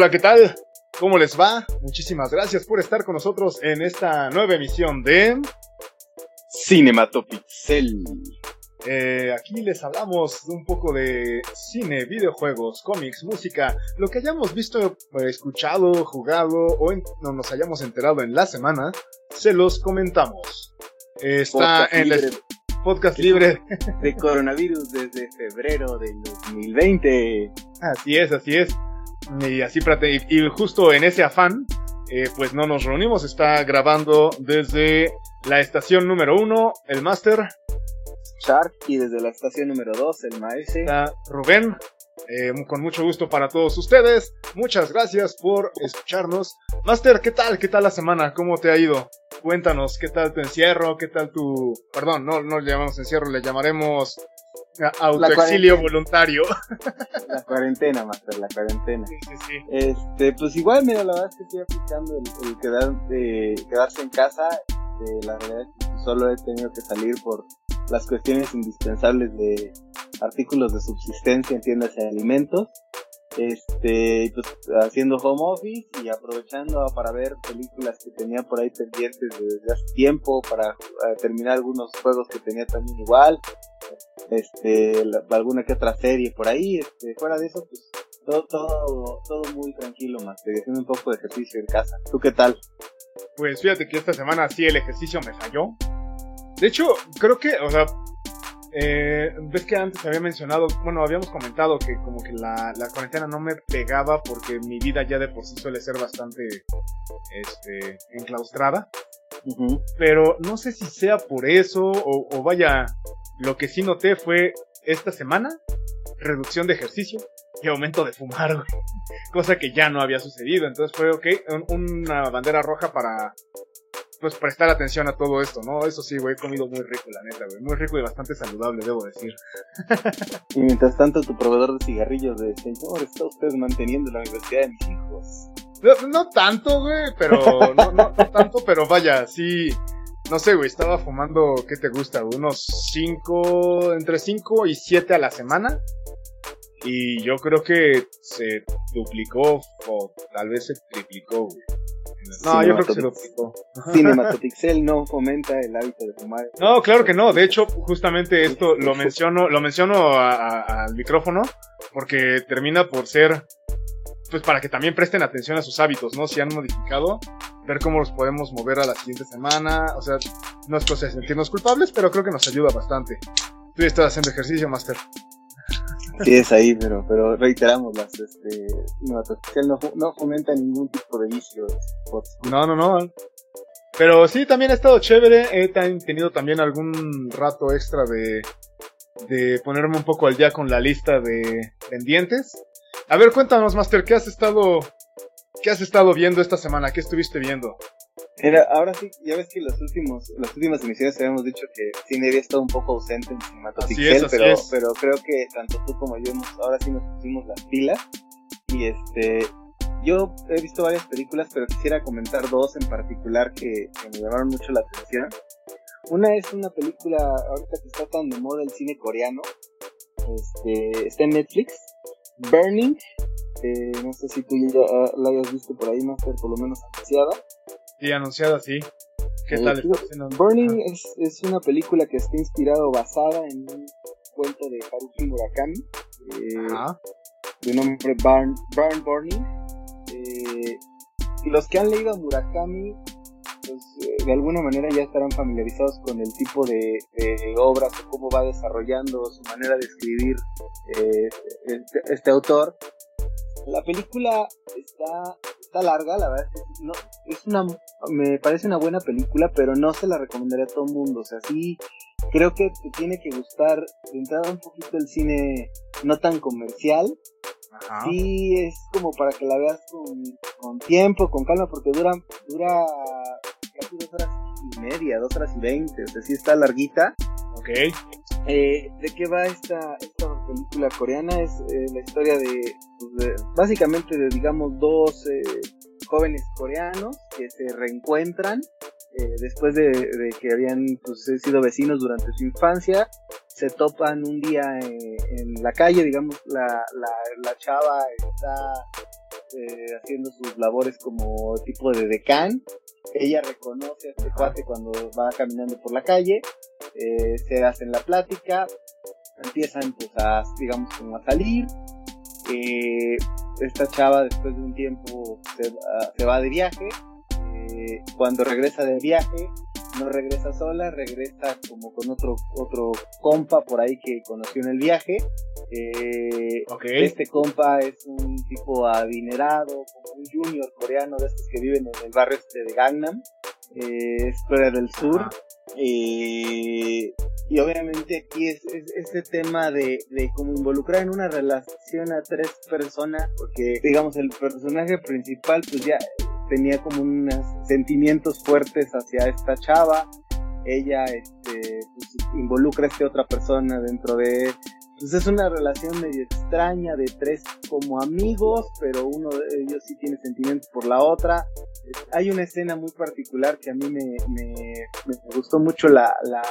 hola, ¿qué tal? ¿Cómo les va? Muchísimas gracias por estar con nosotros en esta nueva emisión de Cinematopixel. Eh, aquí les hablamos un poco de cine, videojuegos, cómics, música, lo que hayamos visto, eh, escuchado, jugado o no nos hayamos enterado en la semana, se los comentamos. está en el podcast libre de coronavirus desde febrero del 2020. Así es, así es. Y así y, justo en ese afán, eh, pues no nos reunimos. Está grabando desde la estación número uno, el Master. Shark, y desde la estación número dos, el Maese. Está Rubén. Eh, con mucho gusto para todos ustedes. Muchas gracias por escucharnos. Master, ¿qué tal? ¿Qué tal la semana? ¿Cómo te ha ido? Cuéntanos, ¿qué tal tu encierro? ¿Qué tal tu... Perdón, no, no le llamamos encierro, le llamaremos autoexilio voluntario. La cuarentena, Master, la cuarentena. Sí, sí, sí. Este, pues igual, mira, la verdad es que estoy aplicando el, quedar, de quedarse en casa. Eh, la verdad es que solo he tenido que salir por las cuestiones indispensables de artículos de subsistencia en tiendas de alimentos. Este, pues haciendo home office y aprovechando para ver películas que tenía por ahí pendientes desde hace tiempo, para eh, terminar algunos juegos que tenía también igual, este, alguna que otra serie por ahí, este, fuera de eso, pues todo, todo, todo muy tranquilo, más, haciendo un poco de ejercicio en casa. ¿Tú qué tal? Pues fíjate que esta semana sí el ejercicio me falló. De hecho, creo que, o sea, eh, ves que antes había mencionado, bueno, habíamos comentado que como que la, la cuarentena no me pegaba porque mi vida ya de por sí suele ser bastante este, enclaustrada. Pero no sé si sea por eso o, o, vaya, lo que sí noté fue esta semana reducción de ejercicio y aumento de fumar, güey. Cosa que ya no había sucedido. Entonces fue, ok, una bandera roja para pues prestar atención a todo esto, ¿no? Eso sí, güey, he comido muy rico, la neta, güey. Muy rico y bastante saludable, debo decir. y mientras tanto, tu proveedor de cigarrillos de señor, está usted manteniendo la universidad de mis hijos. No, tanto, güey, pero no, no, tanto, pero vaya, sí. No sé, güey, estaba fumando, ¿qué te gusta? Unos 5, entre 5 y 7 a la semana. Y yo creo que se duplicó o tal vez se triplicó, güey. No, yo creo que se lo quitó. Cinematopixel no fomenta el hábito de fumar. No, claro que no. De hecho, justamente esto lo menciono, lo menciono al micrófono porque termina por ser, pues para que también presten atención a sus hábitos, ¿no? Si han modificado, ver cómo los podemos mover a la siguiente semana. O sea, no es cosa de sentirnos culpables, pero creo que nos ayuda bastante. Tú estás haciendo ejercicio, Master. Sí, es ahí, pero, pero reiteramos, las, este, no, no fomenta ningún tipo de vicio. No, no, no. Pero sí, también ha estado chévere. He tenido también algún rato extra de, de ponerme un poco al día con la lista de pendientes. A ver, cuéntanos, Master, ¿qué has estado, qué has estado viendo esta semana? ¿Qué estuviste viendo? Ahora sí, ya ves que los últimos, las últimas emisiones habíamos dicho que cine había estado un poco ausente en Cinematopixel, pero, pero creo que tanto tú como yo ahora sí nos pusimos las pilas. Y este, yo he visto varias películas, pero quisiera comentar dos en particular que, me llamaron mucho la atención. Una es una película, ahorita que está tan de moda el cine coreano, este, está en Netflix, Burning, eh, no sé si tú ya la hayas visto por ahí, Master, por lo menos anunciada. Sí, anunciada, sí. ¿Qué eh, tal Burning es, es, una película que está inspirado, basada en un cuento de Haruki Murakami, eh, de nombre Burn, Burn Burning. Eh, los que han leído a Murakami, pues de alguna manera ya estarán familiarizados con el tipo de, de obras o cómo va desarrollando su manera de escribir este, este autor. La película está, está larga, la verdad. No, es una, me parece una buena película, pero no se la recomendaría a todo el mundo. O sea, sí, creo que te tiene que gustar de entrada un poquito el cine no tan comercial. Ajá. Sí, es como para que la veas con, con tiempo, con calma, porque dura, dura casi dos horas y media, dos horas y veinte. O sea, sí está larguita. Ok. Eh, ¿De qué va esta, esta película coreana? Es eh, la historia de, básicamente de, digamos, dos eh, jóvenes coreanos que se reencuentran después de, que habían pues, sido vecinos durante su infancia. Se topan un día en la calle, digamos, la, la, la chava está eh, haciendo sus labores como tipo de decán. Ella reconoce a este cuate cuando va caminando por la calle, eh, se hacen la plática, empiezan pues a, digamos, como a salir. Eh, esta chava después de un tiempo se, se va de viaje. cuando regresa de viaje, no regresa sola, regresa como con otro, otro compa por ahí que conoció en el viaje. Eh, Este compa es un tipo adinerado, como un junior coreano de estos que viven en el barrio este de Gangnam, eh, es Corea del Sur. Eh, y obviamente aquí es, este tema de, de como involucrar en una relación a tres personas, porque digamos el personaje principal pues ya tenía como unos sentimientos fuertes hacia esta chava. Ella este, pues, involucra a esta otra persona dentro de... Pues es una relación medio extraña de tres como amigos, pero uno de ellos sí tiene sentimientos por la otra. Hay una escena muy particular que a mí me, me, gustó mucho la, la,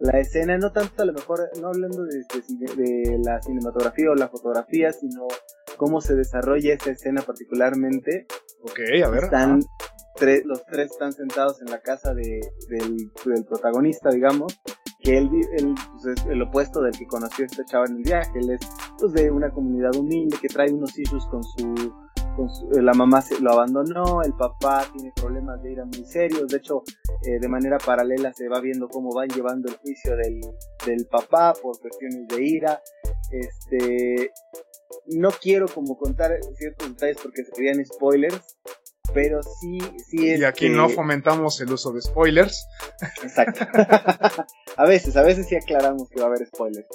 la, escena, no tanto a lo mejor, no hablando de, de, la cinematografía o la fotografía, sino cómo se desarrolla esa escena particularmente. Ok, a ver. Están los tres están sentados en la casa de, del, protagonista, digamos, él, pues, es el opuesto del que conoció este chaval en el viaje. Él es pues, de una comunidad humilde que trae unos issues con su, con la mamá se, lo abandonó, el papá tiene problemas de ira muy serios, de hecho eh, de manera paralela se va viendo cómo van llevando el juicio del, del papá por cuestiones de ira, este no quiero como contar ciertos detalles porque serían spoilers, pero sí, sí es. Y aquí no fomentamos el uso de spoilers. Exacto. a veces, a veces sí aclaramos que va a haber spoilers.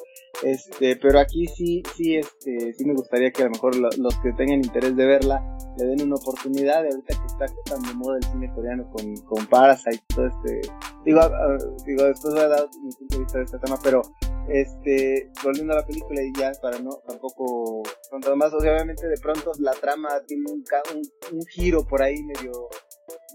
Este, pero aquí sí, sí, este, sí me gustaría que a lo mejor los que tengan interés de verla le den una oportunidad. Ahorita que está tan de moda el cine coreano con, con Parasite todo este. Digo, digo, después voy a dar mi punto de vista de este tema, pero este, volviendo a la película y ya para no tampoco contar más, obviamente de pronto la trama tiene un, un, giro por ahí medio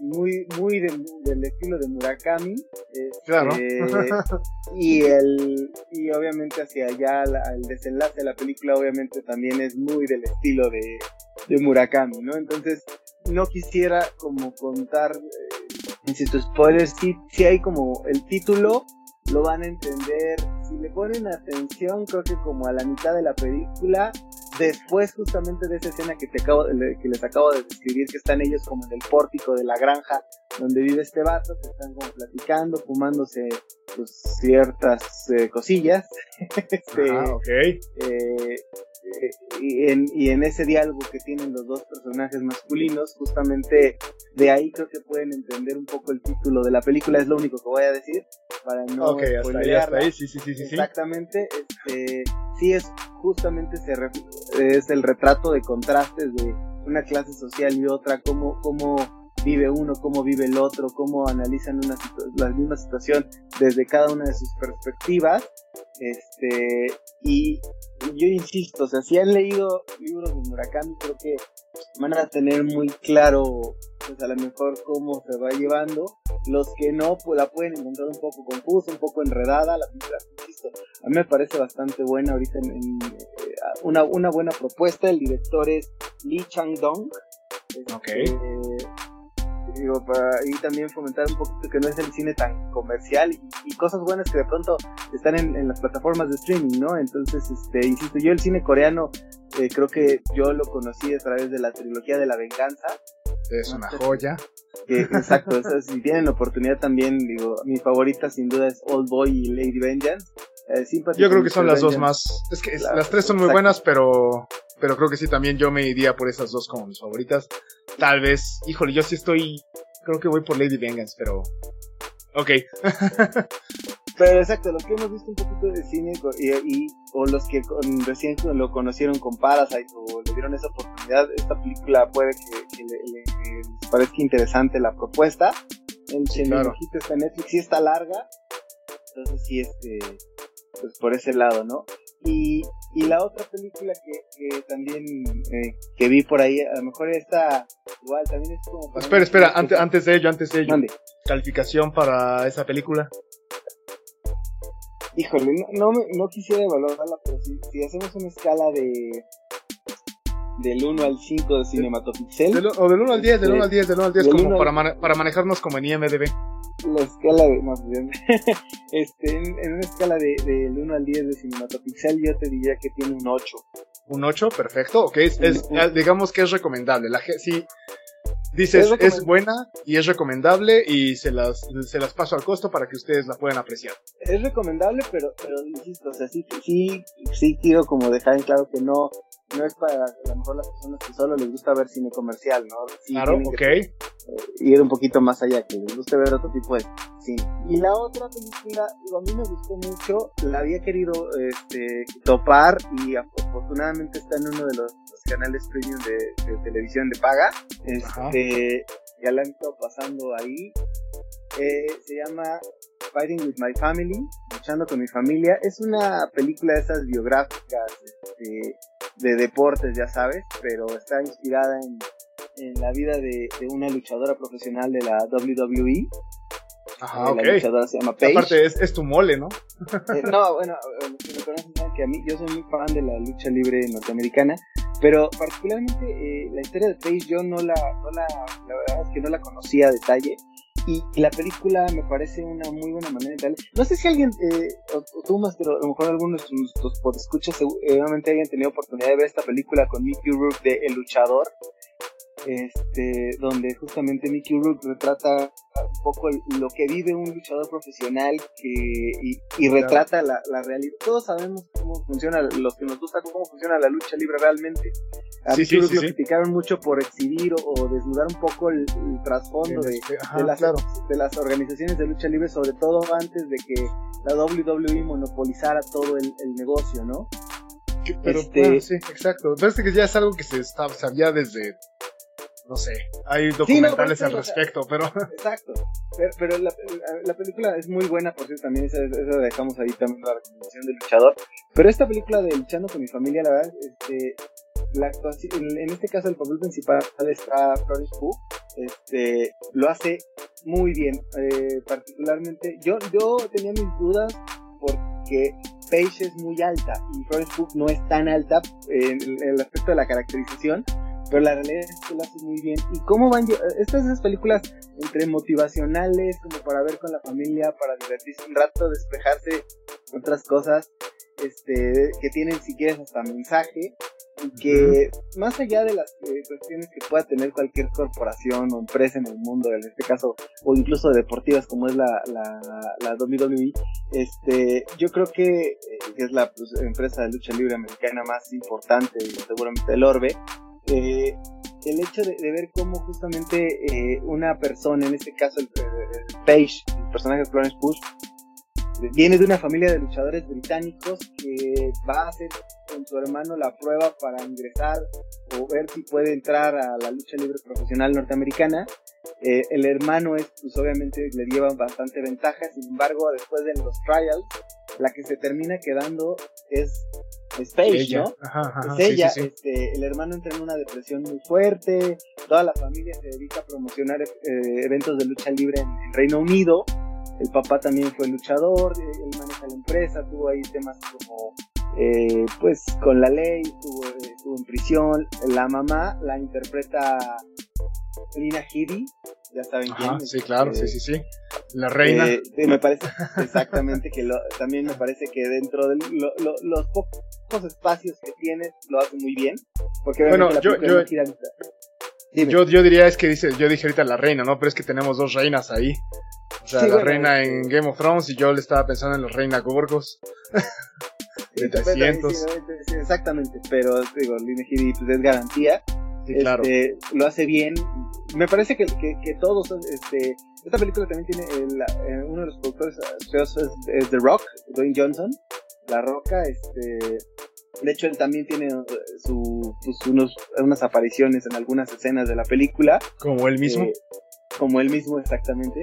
muy muy del estilo de Murakami este, claro y el y obviamente hacia allá el desenlace de la película obviamente también es muy del estilo de, de Murakami no entonces no quisiera como contar eh, insisto spoilers sí, sí hay como el título lo van a entender. Si le ponen atención, creo que como a la mitad de la película, después justamente de esa escena que, te acabo, que les acabo de describir, que están ellos como en el pórtico de la granja donde vive este vato, que están como platicando, fumándose pues, ciertas eh, cosillas. este, ah, ok. Eh, y, en, y en ese diálogo que tienen los dos personajes masculinos, justamente de ahí creo que pueden entender un poco el título de la película, es lo único que voy a decir, para no Ok, hasta ahí, hasta ahí, sí, sí, sí. Exactamente, este, sí es justamente se es el retrato de contrastes de una clase social y otra, cómo, cómo vive uno, cómo vive el otro, cómo analizan una la misma situación desde cada una de sus perspectivas. Este, y yo insisto, o sea, si han leído libros de Murakami, creo que van a tener muy claro, pues a lo mejor cómo se va llevando. Los que no, pues la pueden encontrar un poco confusa, un poco enredada. La película, insisto, a mí me parece bastante buena ahorita eh, una, una buena propuesta. El director es Lee Chang-dong. ok este, digo, para y también fomentar un poquito que no es el cine tan comercial y, cosas buenas que de pronto están en, las plataformas de streaming, ¿no? Entonces, este, insisto, yo el cine coreano eh, creo que yo lo conocí a través de la trilogía de la venganza. Es una joya. exacto, si tienen la oportunidad también, digo, mi favorita sin duda es Old Boy y Lady Vengeance. Eh, yo creo que son las dos más. Es que las tres son muy buenas, pero pero creo que sí, también yo me iría por esas dos como mis favoritas. Tal vez, híjole, yo sí estoy, creo que voy por Lady Vengeance, pero... Ok. pero exacto, lo que hemos visto un poquito de cine y, o los que recién lo conocieron con Parasite o le dieron esa oportunidad, esta película puede que, les parezca interesante la propuesta. El claro. está en Netflix sí está larga, entonces sí, este, pues por ese lado, ¿no? Y, y la otra película que, también eh, que vi por ahí, a lo mejor esta igual también es como... espera, espera, antes, antes de ello, antes de ello. ¿Calificación para esa película? Híjole, no, no, no quisiera evaluarla, pero si, si hacemos una escala de del 1 al 5 de Cinematopixel. o del 1 al 10, del 1 al 10, del 1 al 10, como para, para manejarnos como en IMDB. La escala de. No, este, en, una escala de, del 1 al 10 de Cinematopixel, yo te diría que tiene un 8. Un 8, perfecto, ok. Es, digamos que es recomendable. La, si, Dices, es, buena y es recomendable y se las, se las paso al costo para que ustedes la puedan apreciar. Es recomendable, pero, pero insisto, o sea, sí, sí, sí quiero como dejar en claro que no, no es para a lo mejor las personas que solo les gusta ver cine comercial, ¿no? claro, ok. Eh, ir un poquito más allá, que les guste ver otro tipo de cine. Y la otra película, a mí me gustó mucho, la había querido este, topar y afortunadamente está en uno de los, canales premium de, televisión de paga. Este, ya la han estado pasando ahí. Eh, se llama Fighting with My Family, luchando con mi familia. Es una película de esas biográficas este, de deportes, ya sabes, pero está inspirada en, la vida de, una luchadora profesional de la WWE. Ajá, ok. La luchadora se llama Paige. Aparte, es, tu mole, ¿no? Eh, no, bueno, me conocen que a mí, yo soy muy fan de la lucha libre norteamericana, pero particularmente eh, la historia de Paige yo no la, no la, la verdad es que no la conocía a detalle. Y la película me parece una muy buena manera de darle. No sé si alguien, eh, o, tú más, pero a lo mejor algunos de nuestros podescuchas seguramente hayan tenido oportunidad de ver esta película con Mickey Rourke de El Luchador este, donde justamente Mickey Rourke retrata un poco lo que vive un luchador profesional que, y, retrata la, realidad. Todos sabemos cómo funciona, los que nos gusta cómo funciona la lucha libre realmente. A sí, sí, lo criticaron mucho por exhibir o, desnudar un poco el, trasfondo de, las, de las organizaciones de lucha libre, sobre todo antes de que la WWE monopolizara todo el, negocio, ¿no? Pero, este, sí, exacto. Parece que ya es algo que se sabía desde no sé, hay documentales al respecto, pero... Exacto, pero, la, película es muy buena, por cierto, también esa, esa dejamos ahí también la recomendación del luchador, pero esta película de Luchando con mi familia, la verdad, este, la actuación, en este caso el papel principal está Florence Pugh, este, lo hace muy bien, eh, particularmente, yo, yo tenía mis dudas porque Paige es muy alta y Florence Pugh no es tan alta en el aspecto de la caracterización, pero la realidad es que lo hace muy bien. ¿Y cómo van? Estas esas películas entre motivacionales, como para ver con la familia, para divertirse un rato, despejarse otras cosas, este, que tienen si quieres hasta mensaje, y que más allá de las eh, cuestiones que pueda tener cualquier corporación o empresa en el mundo, en este caso, o incluso deportivas como es la, la, la WWE, este, yo creo que, eh, es la pues, empresa de lucha libre americana más importante, seguramente el Orbe, eh, el hecho de, ver cómo justamente eh, una persona, en este caso el, Page, el personaje de Florence Push, viene de una familia de luchadores británicos que va a hacer con su hermano la prueba para ingresar o ver si puede entrar a la lucha libre profesional norteamericana. Eh, el hermano es, pues obviamente le lleva bastante ventaja, sin embargo, después de los trials, la que se termina quedando es Space, ¿no? es ella, Este, el hermano entra en una depresión muy fuerte, toda la familia se dedica a promocionar eh, eventos de lucha libre en, Reino Unido, el papá también fue luchador, eh, él maneja la empresa, tuvo ahí temas como, eh, pues, con la ley, estuvo, estuvo en prisión, la mamá la interpreta Lina Headey, ya saben quién. Sí, claro, sí, sí, sí. La reina. Eh, me parece exactamente que también me parece que dentro de los pocos espacios que tiene lo hace muy bien. Porque bueno, yo, yo, yo, yo, diría es que dice, yo dije ahorita la reina, ¿no? Pero es que tenemos dos reinas ahí. O sea, la reina en Game of Thrones y yo le estaba pensando en la reina Gorgos. de 300. exactamente, pero digo, Lina Headey pues, es garantía. Este, lo hace bien. Me parece que, que, todos, este, esta película también tiene eh, uno de los productores es, The Rock, Dwayne Johnson, La Roca, este, de hecho él también tiene eh, su, pues, unos, unas apariciones en algunas escenas de la película. Como él mismo. Eh, como él mismo exactamente.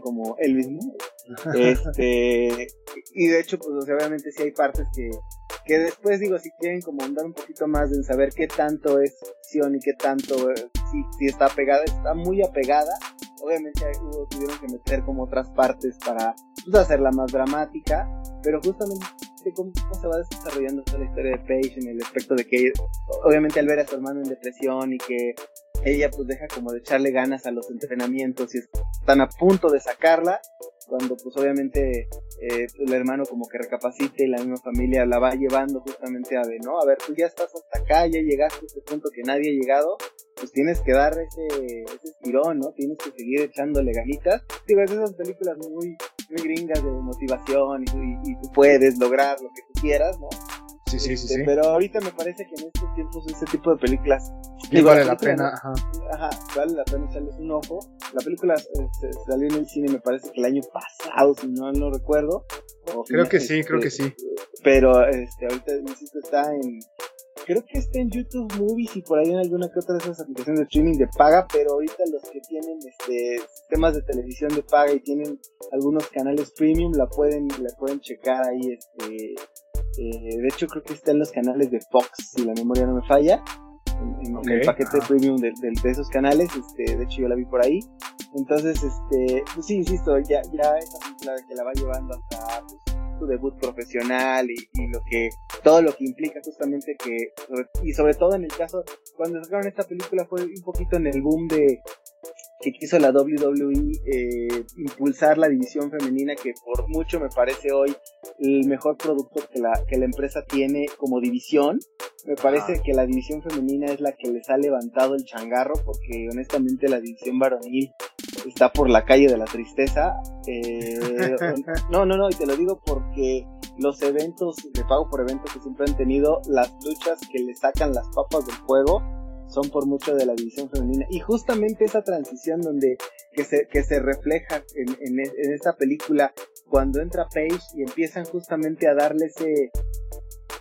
Como él mismo. este, y de hecho, pues obviamente sí hay partes que, que después digo, si quieren como andar un poquito más en saber qué tanto es ficción y qué tanto, si, si está pegada, está muy apegada, obviamente tuvieron que meter como otras partes para pues, hacerla más dramática, pero justamente cómo se va desarrollando la historia de Paige en el aspecto de que obviamente al ver a su hermano en depresión y que ella pues deja como de echarle ganas a los entrenamientos y están a punto de sacarla, cuando pues obviamente eh, el hermano como que recapacite y la misma familia la va llevando justamente a ver, ¿no? A ver, tú ya estás hasta acá, ya llegaste a este punto que nadie ha llegado, pues tienes que dar ese, ese estirón, ¿no? Tienes que seguir echándole ganitas. Digo, es esas películas muy, muy gringas de motivación y, y tú puedes lograr lo que tú quieras, ¿no? Sí, sí, sí, este, Pero ahorita me parece que en estos tiempos ese tipo de películas vale la pena, ajá. Ajá, vale la pena echarles un ojo. La película este, salió en el cine, me parece que el año pasado, si no no recuerdo. creo que sí, creo que sí. Pero este, ahorita, insisto, está en. Creo que está en YouTube Movies y por ahí en alguna que otra de esas aplicaciones de streaming de paga, pero ahorita los que tienen este sistemas de televisión de paga y tienen algunos canales premium la pueden la pueden checar ahí este eh, de hecho, creo que está en los canales de Fox, si la memoria no me falla. En, el paquete premium de, esos canales, este, de hecho yo la vi por ahí. Entonces, este, pues sí, insisto, ya, ya esa película que la va llevando hasta pues, su debut profesional y, lo que, todo lo que implica justamente que, y sobre todo en el caso, cuando sacaron esta película fue un poquito en el boom de, que quiso la WWE eh, impulsar la división femenina que por mucho me parece hoy el mejor producto que la, que la empresa tiene como división. Me parece que la división femenina es la que les ha levantado el changarro porque honestamente la división varonil está por la calle de la tristeza. Eh, no, no, no, y te lo digo porque los eventos de pago por eventos que siempre han tenido, las luchas que le sacan las papas del juego, son por mucho de la división femenina. Y justamente esa transición donde que se, que se refleja en, en, en esta película cuando entra Paige y empiezan justamente a darle ese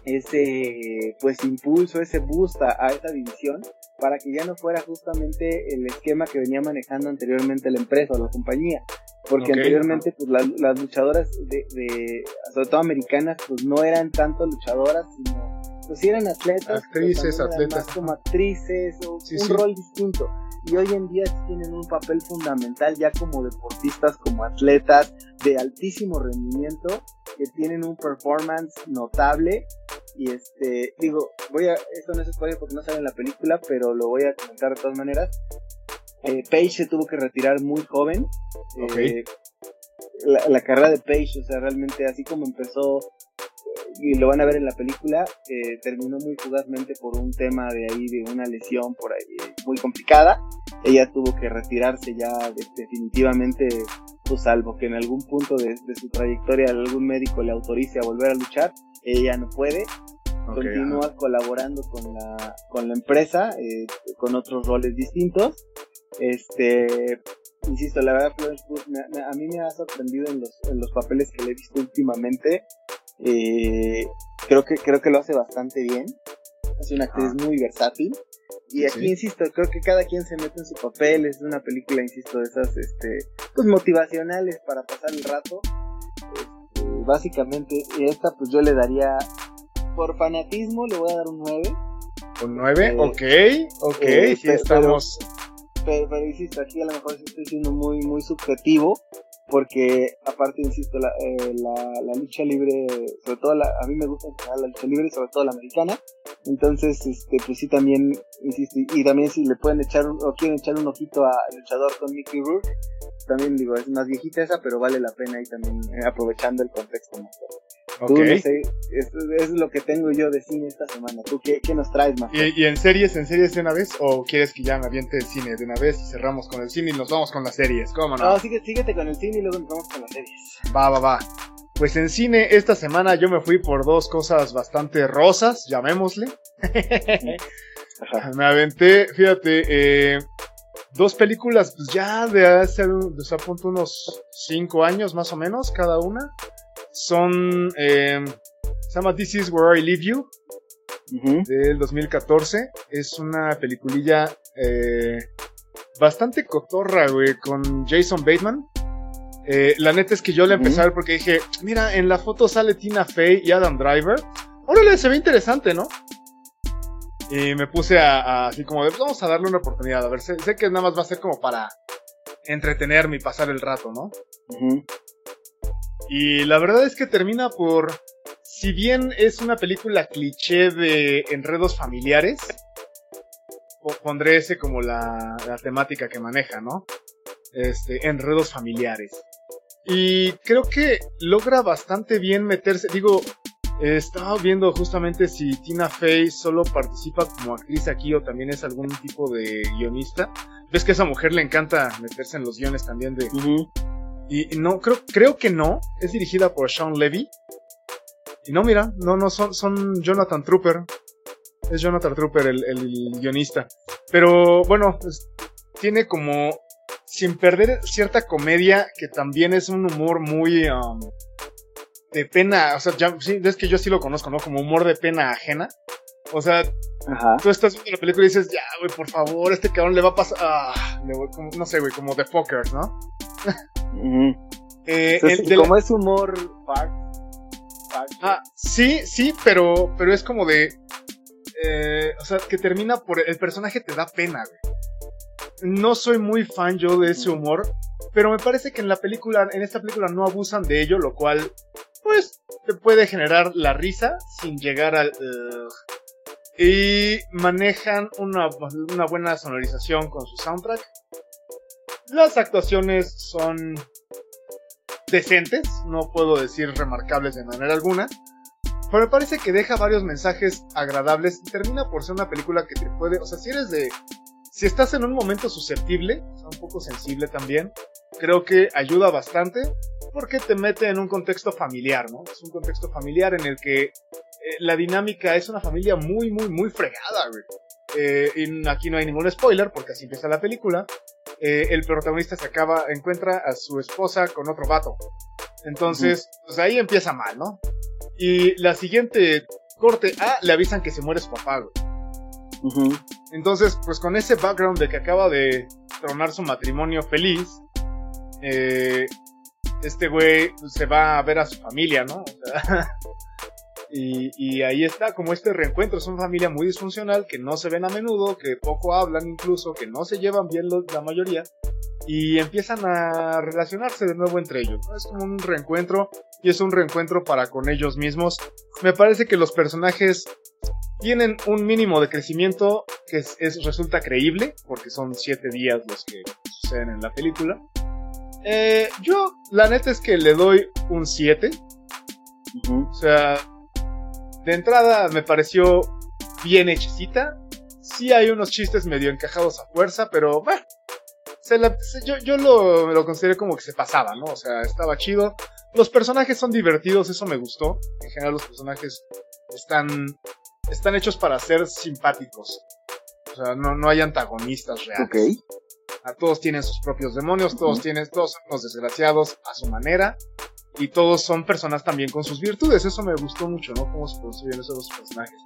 ese pues impulso, ese boost a, esa división para que ya no fuera justamente el esquema que venía manejando anteriormente la empresa o la compañía. Porque anteriormente pues las luchadoras de, de, sobre todo americanas, pues no eran tanto luchadoras, sino pues eran atletas, actrices, atletas, como actrices, o un rol distinto. Y hoy en día tienen un papel fundamental ya como deportistas, como atletas de altísimo rendimiento, que tienen un performance notable. Y este, digo, voy a, esto no es spoiler porque no sale en la película, pero lo voy a comentar de todas maneras. Eh, Paige se tuvo que retirar muy joven. Eh, la, la, carrera de Paige, o sea, realmente así como empezó y lo van a ver en la película, eh, terminó muy fugazmente por un tema de ahí, de una lesión por ahí muy complicada. Ella tuvo que retirarse ya definitivamente, pues salvo que en algún punto de, su trayectoria algún médico le autorice a volver a luchar, ella no puede. Continúa colaborando con la, con la empresa, eh, con otros roles distintos. Este, insisto, la verdad, Florence a mí me ha sorprendido en los, en los papeles que le he visto últimamente. Eh, creo que creo que lo hace bastante bien. Es una actriz ah. muy versátil. Y aquí, insisto, creo que cada quien se mete en su papel. Es una película, insisto, de esas este, pues, motivacionales para pasar el rato. Este, básicamente, esta pues yo le daría, por fanatismo, le voy a dar un 9. ¿Un 9? Eh, ok, ok, eh, sí estamos... Pero, pero, insisto, aquí a lo mejor estoy siendo muy, muy subjetivo porque aparte, insisto, la, eh, la, la, lucha libre, sobre todo la, a mí me gusta la lucha libre, sobre todo la americana, entonces, este, pues sí también, insisto, y, también si le pueden echar o quieren echar un ojito a luchador con Mickey Rourke, también digo, es más viejita esa, pero vale la pena ahí también, eh, aprovechando el contexto Okay. es, lo que tengo yo de cine esta semana. ¿Tú qué, nos traes más? ¿Y, en series, en series de una vez? ¿O quieres que ya me aviente el cine de una vez y cerramos con el cine y nos vamos con las series? ¿Cómo no? No, síguete, con el cine y luego nos vamos con las series. Va, va, va. Pues en cine esta semana yo me fui por dos cosas bastante rosas, llamémosle. me aventé, fíjate, eh, dos películas pues ya de hace, de punto unos cinco años más o menos cada una son. Eh, se llama This Is Where I Leave You. Del 2014. Es una peliculilla. Eh, bastante cotorra, güey. Con Jason Bateman. Eh, la neta es que yo la empecé a ver porque dije: Mira, en la foto sale Tina Fey y Adam Driver. Órale, se ve interesante, ¿no? Y me puse a, así como de, vamos a darle una oportunidad. A ver, sé, que nada más va a ser como para entretenerme y pasar el rato, ¿no? Y la verdad es que termina por, si bien es una película cliché de enredos familiares, pondré ese como la, la temática que maneja, ¿no? Este, enredos familiares. Y creo que logra bastante bien meterse, digo, estaba viendo justamente si Tina Fey solo participa como actriz aquí o también es algún tipo de guionista. Ves que a esa mujer le encanta meterse en los guiones también de... Y no, creo, creo que no. Es dirigida por Sean Levy. Y no, mira, no, no, son, son Jonathan Trooper. Es Jonathan Trooper el, el guionista. Pero bueno, pues, tiene como, sin perder cierta comedia, que también es un humor muy um, de pena. O sea, ya, sí, es que yo sí lo conozco, ¿no? Como humor de pena ajena. O sea, tú estás viendo la película y dices, ya, güey, por favor, este cabrón le va a pasar. Ah, no sé, güey, como The Fuckers, ¿no? eh, como es humor. Ah, sí, sí, pero, pero es como de. Eh, o sea, que termina por. El personaje te da pena, güey. No soy muy fan yo de ese humor, pero me parece que en la película, en esta película no abusan de ello, lo cual, pues, te puede generar la risa sin llegar al. y manejan una, una buena sonorización con su soundtrack. Las actuaciones son decentes, no puedo decir remarcables de manera alguna, pero me parece que deja varios mensajes agradables y termina por ser una película que te puede, o sea, si eres de, si estás en un momento susceptible, o sea, un poco sensible también, creo que ayuda bastante porque te mete en un contexto familiar, ¿no? Es un contexto familiar en el que eh, la dinámica es una familia muy, muy, muy fregada, güey. Eh, y aquí no hay ningún spoiler porque así empieza la película. Eh, el protagonista se acaba, encuentra a su esposa con otro vato. Entonces, pues ahí empieza mal, ¿no? Y la siguiente corte A le avisan que se muere su papá, güey. Entonces, pues con ese background de que acaba de tronar su matrimonio feliz, eh, este güey se va a ver a su familia, ¿no? Y, ahí está, como este reencuentro. Es una familia muy disfuncional, que no se ven a menudo, que poco hablan incluso, que no se llevan bien la mayoría. Y empiezan a relacionarse de nuevo entre ellos. Es como un reencuentro y es un reencuentro para con ellos mismos. Me parece que los personajes tienen un mínimo de crecimiento que es, resulta creíble, porque son siete días los que suceden en la película. Eh, yo, la neta es que le doy un 7. O sea, de entrada me pareció bien hechicita. Sí hay unos chistes medio encajados a fuerza, pero bueno, yo, yo lo, lo, consideré como que se pasaba, ¿no? O sea, estaba chido. Los personajes son divertidos, eso me gustó. En general los personajes están, están hechos para ser simpáticos. O sea, no, no hay antagonistas reales. A todos tienen sus propios demonios, todos tienen, todos son los desgraciados a su manera y todos son personas también con sus virtudes. Eso me gustó mucho, ¿no? Cómo se construyen esos personajes.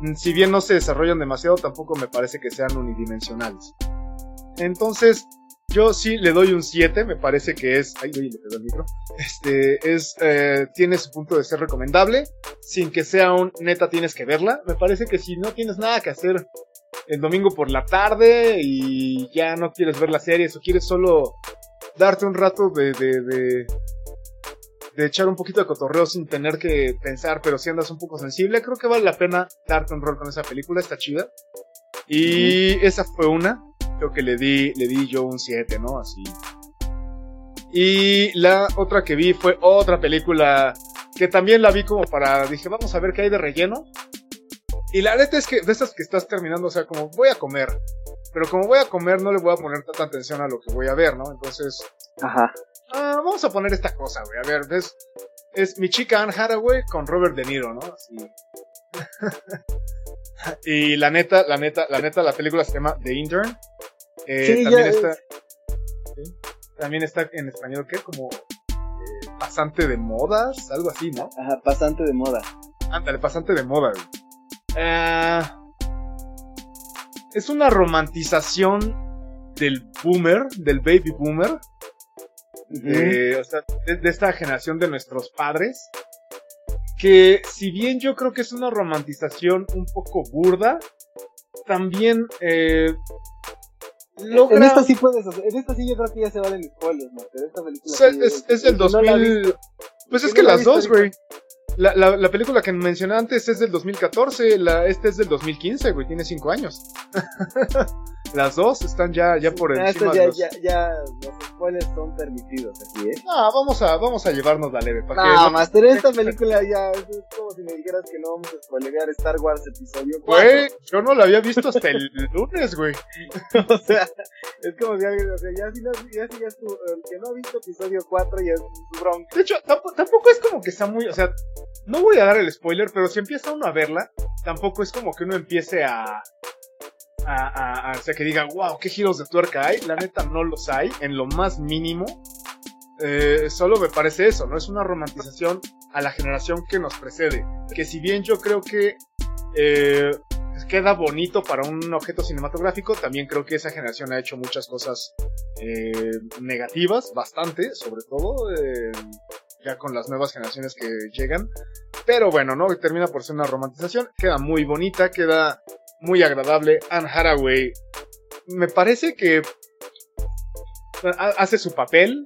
Mm, si bien no se desarrollan demasiado, tampoco me parece que sean unidimensionales. Entonces, yo sí le doy un 7, me parece que es. Ay, oye, le pegó el micro. Este, es. Eh, tiene su punto de ser recomendable, sin que sea un neta tienes que verla. Me parece que si no tienes nada que hacer el domingo por la tarde y ya no quieres ver la serie, o quieres solo darte un rato de, de de echar un poquito de cotorreo sin tener que pensar, pero si andas un poco sensible, creo que vale la pena darte un rol con esa película, está chida. Y esa fue una, creo que le di, le di yo un 7, ¿no? Así. Y la otra que vi fue otra película que también la vi como para, dije, vamos a ver qué hay de relleno. Y la neta es que de estas que estás terminando, o sea, como voy a comer, pero como voy a comer no le voy a poner tanta atención a lo que voy a ver, ¿no? Entonces, Ajá ah, vamos a poner esta cosa, güey. A ver, es, es mi chica Anne Hathaway con Robert De Niro, ¿no? Así. y la neta, la neta, la neta, la película se llama The Intern. Eh, sí, también está. También está en español, ¿qué? Como eh, pasante de modas, algo así, ¿no? Ajá, pasante de moda. Ándale, pasante de moda, güey. Eh, es una romantización del boomer, del baby boomer, de, o sea, de, esta generación de nuestros padres, que si bien yo creo que es una romantización un poco burda, también eh, En esta sí puedes hacer, en esta sí yo creo que ya se valen spoilers, ¿no? Pero esta película es, es, del 2000... pues es que las dos, güey. La, la, la, película que mencioné antes es del 2014, la, este es del 2015, güey, tiene 5 años. Las dos están ya, ya por encima ya, de los... ya, ya, los spoilers son permitidos aquí, ¿eh? Ah, vamos a, vamos a llevarnos la leve. ¿para no, más pero esta película ya es como si me dijeras que no vamos a spoilear Star Wars episodio 4. Güey, yo no la había visto hasta el lunes, güey. o sea, es como si alguien, o sea, ya si, no, ya si ya es tu, el que no ha visto episodio 4 ya es bronca. De hecho, tampoco, tampoco es como que sea muy, o sea, no voy a dar el spoiler, pero si empieza uno a verla, tampoco es como que uno empiece a a, o sea, que diga, wow, qué giros de tuerca hay. La neta no los hay, en lo más mínimo. Eh, solo me parece eso, ¿no? Es una romantización a la generación que nos precede. Que si bien yo creo que eh, queda bonito para un objeto cinematográfico, también creo que esa generación ha hecho muchas cosas eh, negativas, bastante, sobre todo ya con las nuevas generaciones que llegan. Pero bueno, ¿no? Termina por ser una romantización, queda muy bonita, queda muy agradable. Anne Hathaway me parece que hace su papel.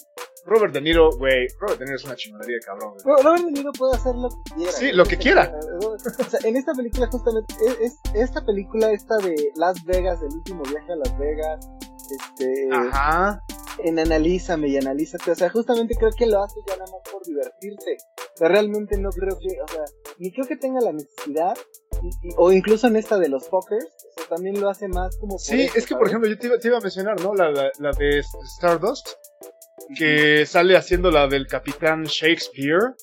Robert De Niro, güey, Robert De Niro es una chingonería, cabrón. Robert De Niro puede hacer lo que quiera. Sí, lo que quiera. O sea, en esta película justamente, es, esta película esta de Las Vegas, el último viaje a Las Vegas, este... Ajá. En Analízame y Analízate, o sea, justamente creo que lo hace ya nada más por divertirse. O sea, realmente no creo que, o sea, ni creo que tenga la necesidad o incluso en esta de los fuckers, también lo hace más como... Sí, es que por ejemplo yo te iba, a mencionar, ¿no? La, la, de Stardust, que sale haciendo la del Capitán Shakespeare.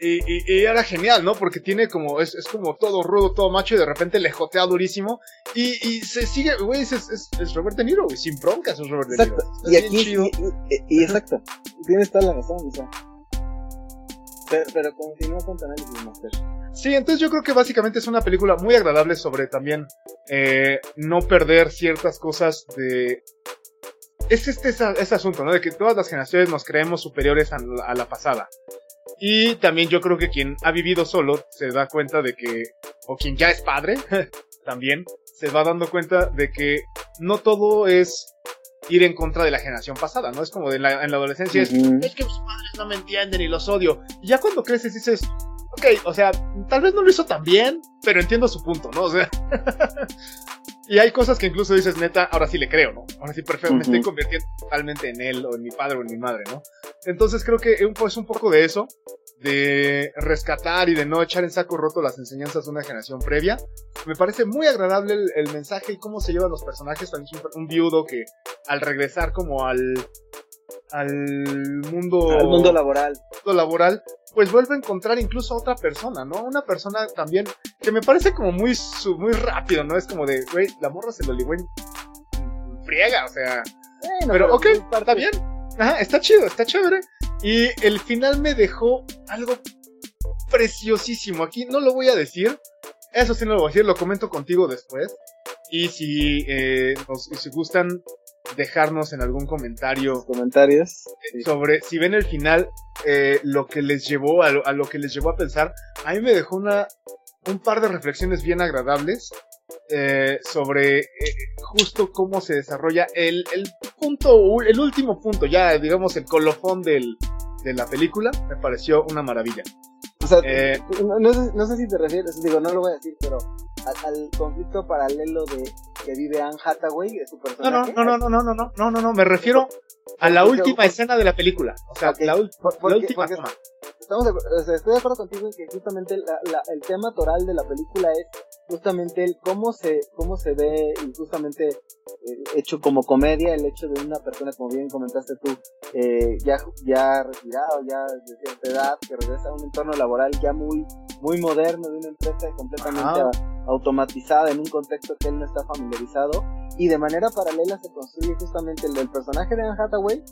Y, y, era genial, ¿no? Porque tiene como, es, es, como todo rudo, todo macho, y de repente le jotea durísimo. Y, y se sigue, güey, es, es, es, Robert De Niro, güey, sin broncas es Robert De Niro. y aquí, y, exacto, tienes toda la razón, o sea. Pero, pero continúa con tu análisis, Master. Sí, entonces yo creo que básicamente es una película muy agradable sobre también eh, no perder ciertas cosas de... Es este ese, asunto, ¿no? De que todas las generaciones nos creemos superiores a la, pasada. Y también yo creo que quien ha vivido solo se da cuenta de que, o quien ya es padre, también se va dando cuenta de que no todo es ir en contra de la generación pasada, ¿no? Es como en la adolescencia, es, es que mis padres no me entienden y los odio. Y ya cuando creces dices, ok, o sea, tal vez no lo hizo tan bien, pero entiendo su punto, ¿no? O sea, y hay cosas que incluso dices, neta, ahora sí le creo, ¿no? Ahora sí, perfecto, me estoy convirtiendo totalmente en él, o en mi padre, o en mi madre, ¿no? Entonces creo que es un poco de eso, de rescatar y de no echar en saco roto las enseñanzas de una generación previa. Me parece muy agradable el, mensaje y cómo se llevan los personajes. También un, un viudo que al regresar como al al mundo al mundo laboral. mundo laboral pues vuelve a encontrar incluso a otra persona no una persona también que me parece como muy muy rápido no es como de güey la morra se lo ligó en friega o sea pero, ok está bien. Ajá, está chido está chévere. Y el final me dejó algo preciosísimo aquí no lo voy a decir eso sí no lo voy a decir lo comento contigo después. Y si eh, si gustan dejarnos en algún comentario comentarios sobre si ven el final eh, lo que les llevó a lo, que les llevó a pensar. A mí me dejó una un par de reflexiones bien agradables eh, sobre eh, justo cómo se desarrolla el, el punto el último punto ya digamos el colofón del, de la película. Me pareció una maravilla o sea, no, sé, no sé si te refieres digo no lo voy a decir pero al, conflicto paralelo de que vive Anne Hathaway, de su personaje. No, no, no, no, no, no, no, no, no, me refiero a la última escena de la película. O sea, la, última toma. Estamos estoy de acuerdo contigo en que justamente el tema toral de la película es justamente el cómo se, cómo se ve y justamente eh, hecho como comedia el hecho de una persona, como bien comentaste tú, eh, ya, ya retirado, ya de cierta edad, que regresa a un entorno laboral ya muy, muy moderno, de una empresa completamente automatizada en un contexto que él no está familiarizado y de manera paralela se construye justamente el del personaje de Anne Hathaway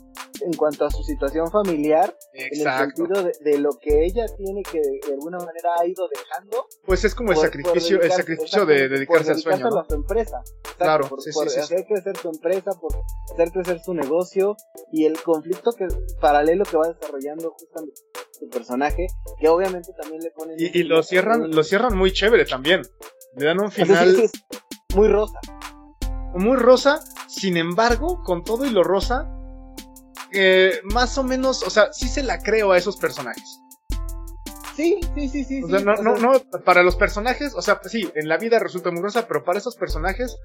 en cuanto a su situación familiar, en el sentido de, lo que ella tiene que de alguna manera ha ido dejando. Pues es como el sacrificio, el sacrificio de dedicarse, al sueño. a su empresa. claro, por, hacer crecer su empresa, por hacer crecer su negocio y el conflicto que paralelo que va desarrollando justamente su personaje, que obviamente también le pone y, y lo cierran, lo cierran muy chévere también. Le dan un final muy rosa muy rosa, Sin embargo, con todo y lo rosa, eh, más o menos, o sea, sí se la creo a esos personajes. Sí, sí, sí, sí. O sea, no, no, no, para los personajes, o sea, sí, en la vida resulta muy rosa, pero para esos personajes,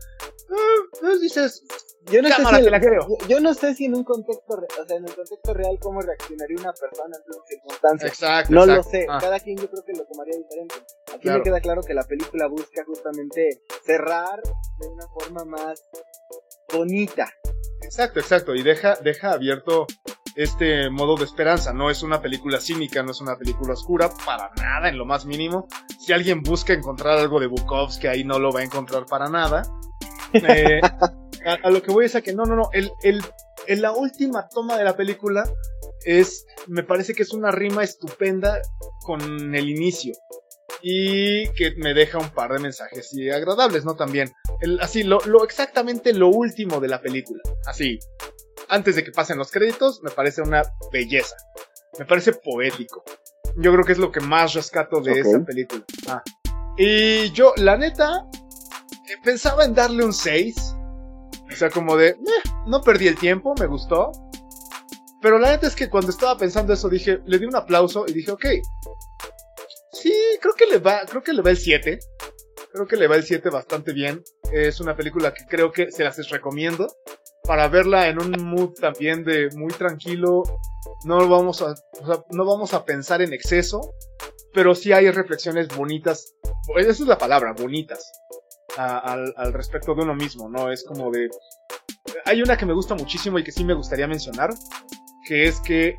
eh, dices, yo no, sé si en, la creo. Yo, no sé si en un contexto, o sea, en un contexto real, cómo reaccionaría una persona en esas circunstancias. Exacto. No lo sé, ah. cada quien yo creo que lo tomaría diferente. Aquí me queda claro que la película busca justamente cerrar de una forma más bonita. Exacto, exacto, y deja, deja abierto este modo de esperanza. No es una película cínica, no es una película oscura, para nada, en lo más mínimo. Si alguien busca encontrar algo de Bukowski, ahí no lo va a encontrar para nada. Eh, a, lo que voy es a que no, no, no. El, el, en la última toma de la película es, me parece que es una rima estupenda con el inicio. Y que me deja un par de mensajes y agradables, ¿no? También. El, así, lo, lo exactamente lo último de la película. Así antes de que pasen los créditos, me parece una belleza. Me parece poético. Yo creo que es lo que más rescato de esta película. Ah. Y yo, la neta, eh, pensaba en darle un 6. O sea, como de, no perdí el tiempo, me gustó. Pero la neta es que cuando estaba pensando eso dije, le di un aplauso y dije, ok. Sí, creo que le va, creo que le va el 7. Creo que le va el 7 bastante bien. Es una película que creo que se las recomiendo para verla en un mood también de muy tranquilo. No vamos a, no vamos a pensar en exceso, pero sí hay reflexiones bonitas. Esa es la palabra, bonitas. al, al respecto de uno mismo, ¿no? Es como de... Hay una que me gusta muchísimo y que sí me gustaría mencionar, que es que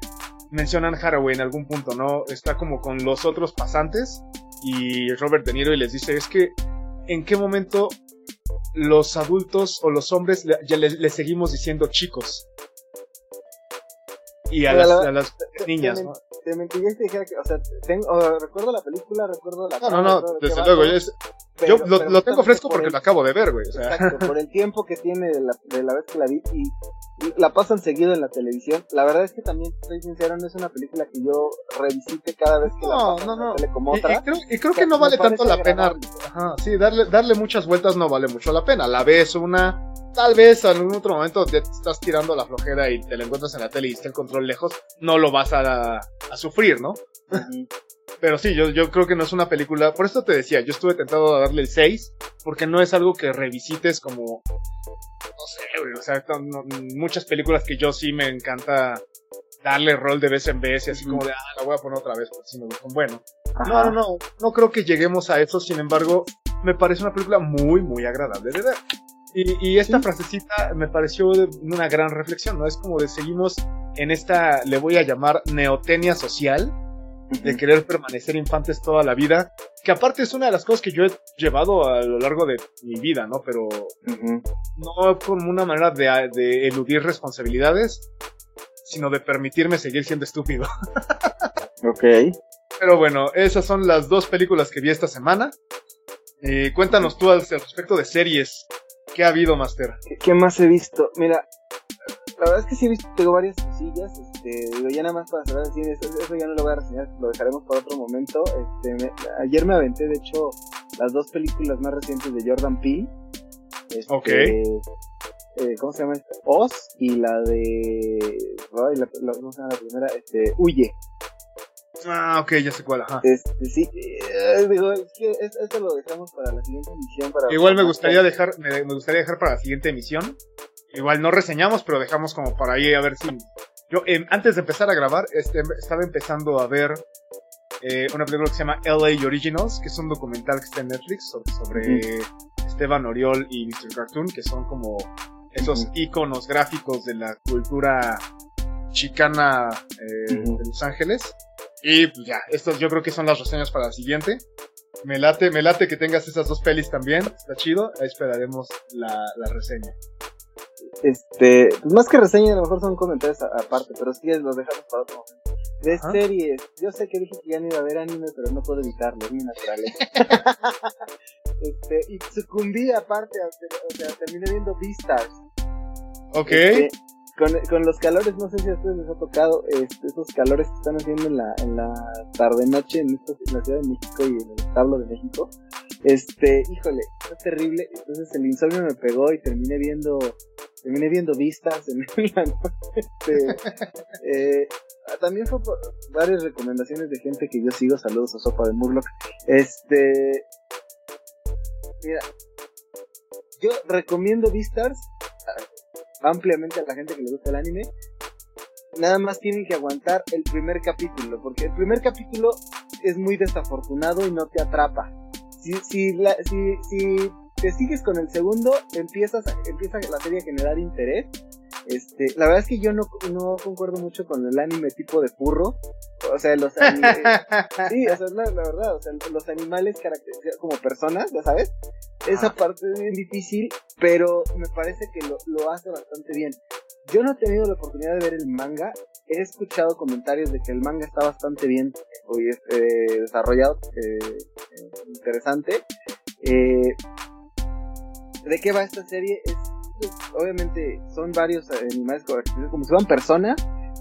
mencionan Haraway en algún punto, ¿no? Está como con los otros pasantes y Robert De Niro y les dice, es que en qué momento los adultos o los hombres ya le, seguimos diciendo chicos. Y a, las, niñas, ¿no? Te mentiría si dijera que, o sea, tengo, recuerdo la película, recuerdo la... No, no, no, desde luego, yo, lo, tengo fresco porque lo acabo de ver, güey. Exacto, por el tiempo que tiene de la, de la vez que la vi y la pasan seguido en la televisión. La verdad es que también, estoy sincero, no es una película que yo revisite cada vez que la pasan no, no. como otra. Y, creo, y creo que no vale tanto la pena. Ajá, sí, darle, darle muchas vueltas no vale mucho la pena. La ves una, tal vez en algún otro momento te estás tirando la flojera y te la encuentras en la tele y está el control lejos, no lo vas a, a sufrir, ¿no? Pero sí, yo, yo creo que no es una película. Por esto te decía, yo estuve tentado a darle el 6, porque no es algo que revisites como no sé, güey, o sea, muchas películas que yo sí me encanta darle rol de vez en vez y así como de, ah, la voy a poner otra vez porque sí me gustan. Bueno, no, no, no, no creo que lleguemos a eso, sin embargo, me parece una película muy, muy agradable de ver. Y, y esta frasecita me pareció una gran reflexión, ¿no? Es como de seguimos en esta, le voy a llamar neotenia social, de querer permanecer infantes toda la vida, que aparte es una de las cosas que yo he llevado a lo largo de mi vida, ¿no? Pero no como una manera de, eludir responsabilidades, sino de permitirme seguir siendo estúpido. ok. Pero bueno, esas son las dos películas que vi esta semana. Eh, cuéntanos tú al respecto de series. ¿Qué ha habido, Master? ¿Qué más he visto? Mira, la verdad es que sí he visto, tengo varias cosillas, este, digo, ya nada más para cerrar el eso, ya no lo voy a reseñar, lo dejaremos para otro momento. Este, ayer me aventé, de hecho, las dos películas más recientes de Jordan Peele. Este, ok. Eh, ¿Cómo se llama esta? Oz y la de... Ay, la, ¿Cómo se llama la primera? Este, Huye. Ah, ok, ya sé cuál, ajá. Este, sí, eh, digo, es que esto lo dejamos para la siguiente emisión. Para Igual me gustaría dejar, me, me, gustaría dejar para la siguiente emisión Igual no reseñamos, pero dejamos como para ahí a ver si. Yo, em, antes de empezar a grabar, este, estaba empezando a ver eh, una película que se llama LA Originals, que es un documental que está en Netflix sobre, Esteban Oriol y Mr. Cartoon, que son como esos iconos gráficos de la cultura chicana eh, de Los Ángeles. Y pues ya, estos yo creo que son las reseñas para la siguiente. Me late, me late que tengas esas dos pelis también, está chido, ahí esperaremos la, la reseña. Este, pues más que reseña, a lo mejor son comentarios aparte, pero sí los dejamos para otro momento. De series, yo sé que dije que ya no iba a ver anime, pero no puedo evitarlo, es mi naturaleza. este, y sucumbí aparte, o sea, terminé viendo Beastars. Ok. Este, con, con, los calores, no sé si a ustedes les ha tocado este, esos calores que están haciendo en la, en la tarde-noche en, en, la Ciudad de México y en el establo de México. Este, híjole, es terrible. Entonces el insomnio me pegó y terminé viendo terminé viendo vistas en este, eh, también fue por varias recomendaciones de gente que yo sigo, saludos a Sopa de Murloc. Este, mira, yo recomiendo Vistars ampliamente a la gente que le gusta el anime. Nada más tienen que aguantar el primer capítulo, porque el primer capítulo es muy desafortunado y no te atrapa. Si, si, la, si, si te sigues con el segundo, empiezas, empieza la serie a generar interés. Este, la verdad es que yo no, no concuerdo mucho con el anime tipo de furro. O sea, los animales. sí, o sea, la, la, verdad, o sea, los animales caracterizados como personas, ya sabes. Esa parte es difícil, pero me parece que lo, lo hace bastante bien. Yo no he tenido la oportunidad de ver el manga. He escuchado comentarios de que el manga está bastante bien hoy eh, desarrollado, eh, interesante. Eh, ¿De qué va esta serie? Es, obviamente son varios animales como si fueran personas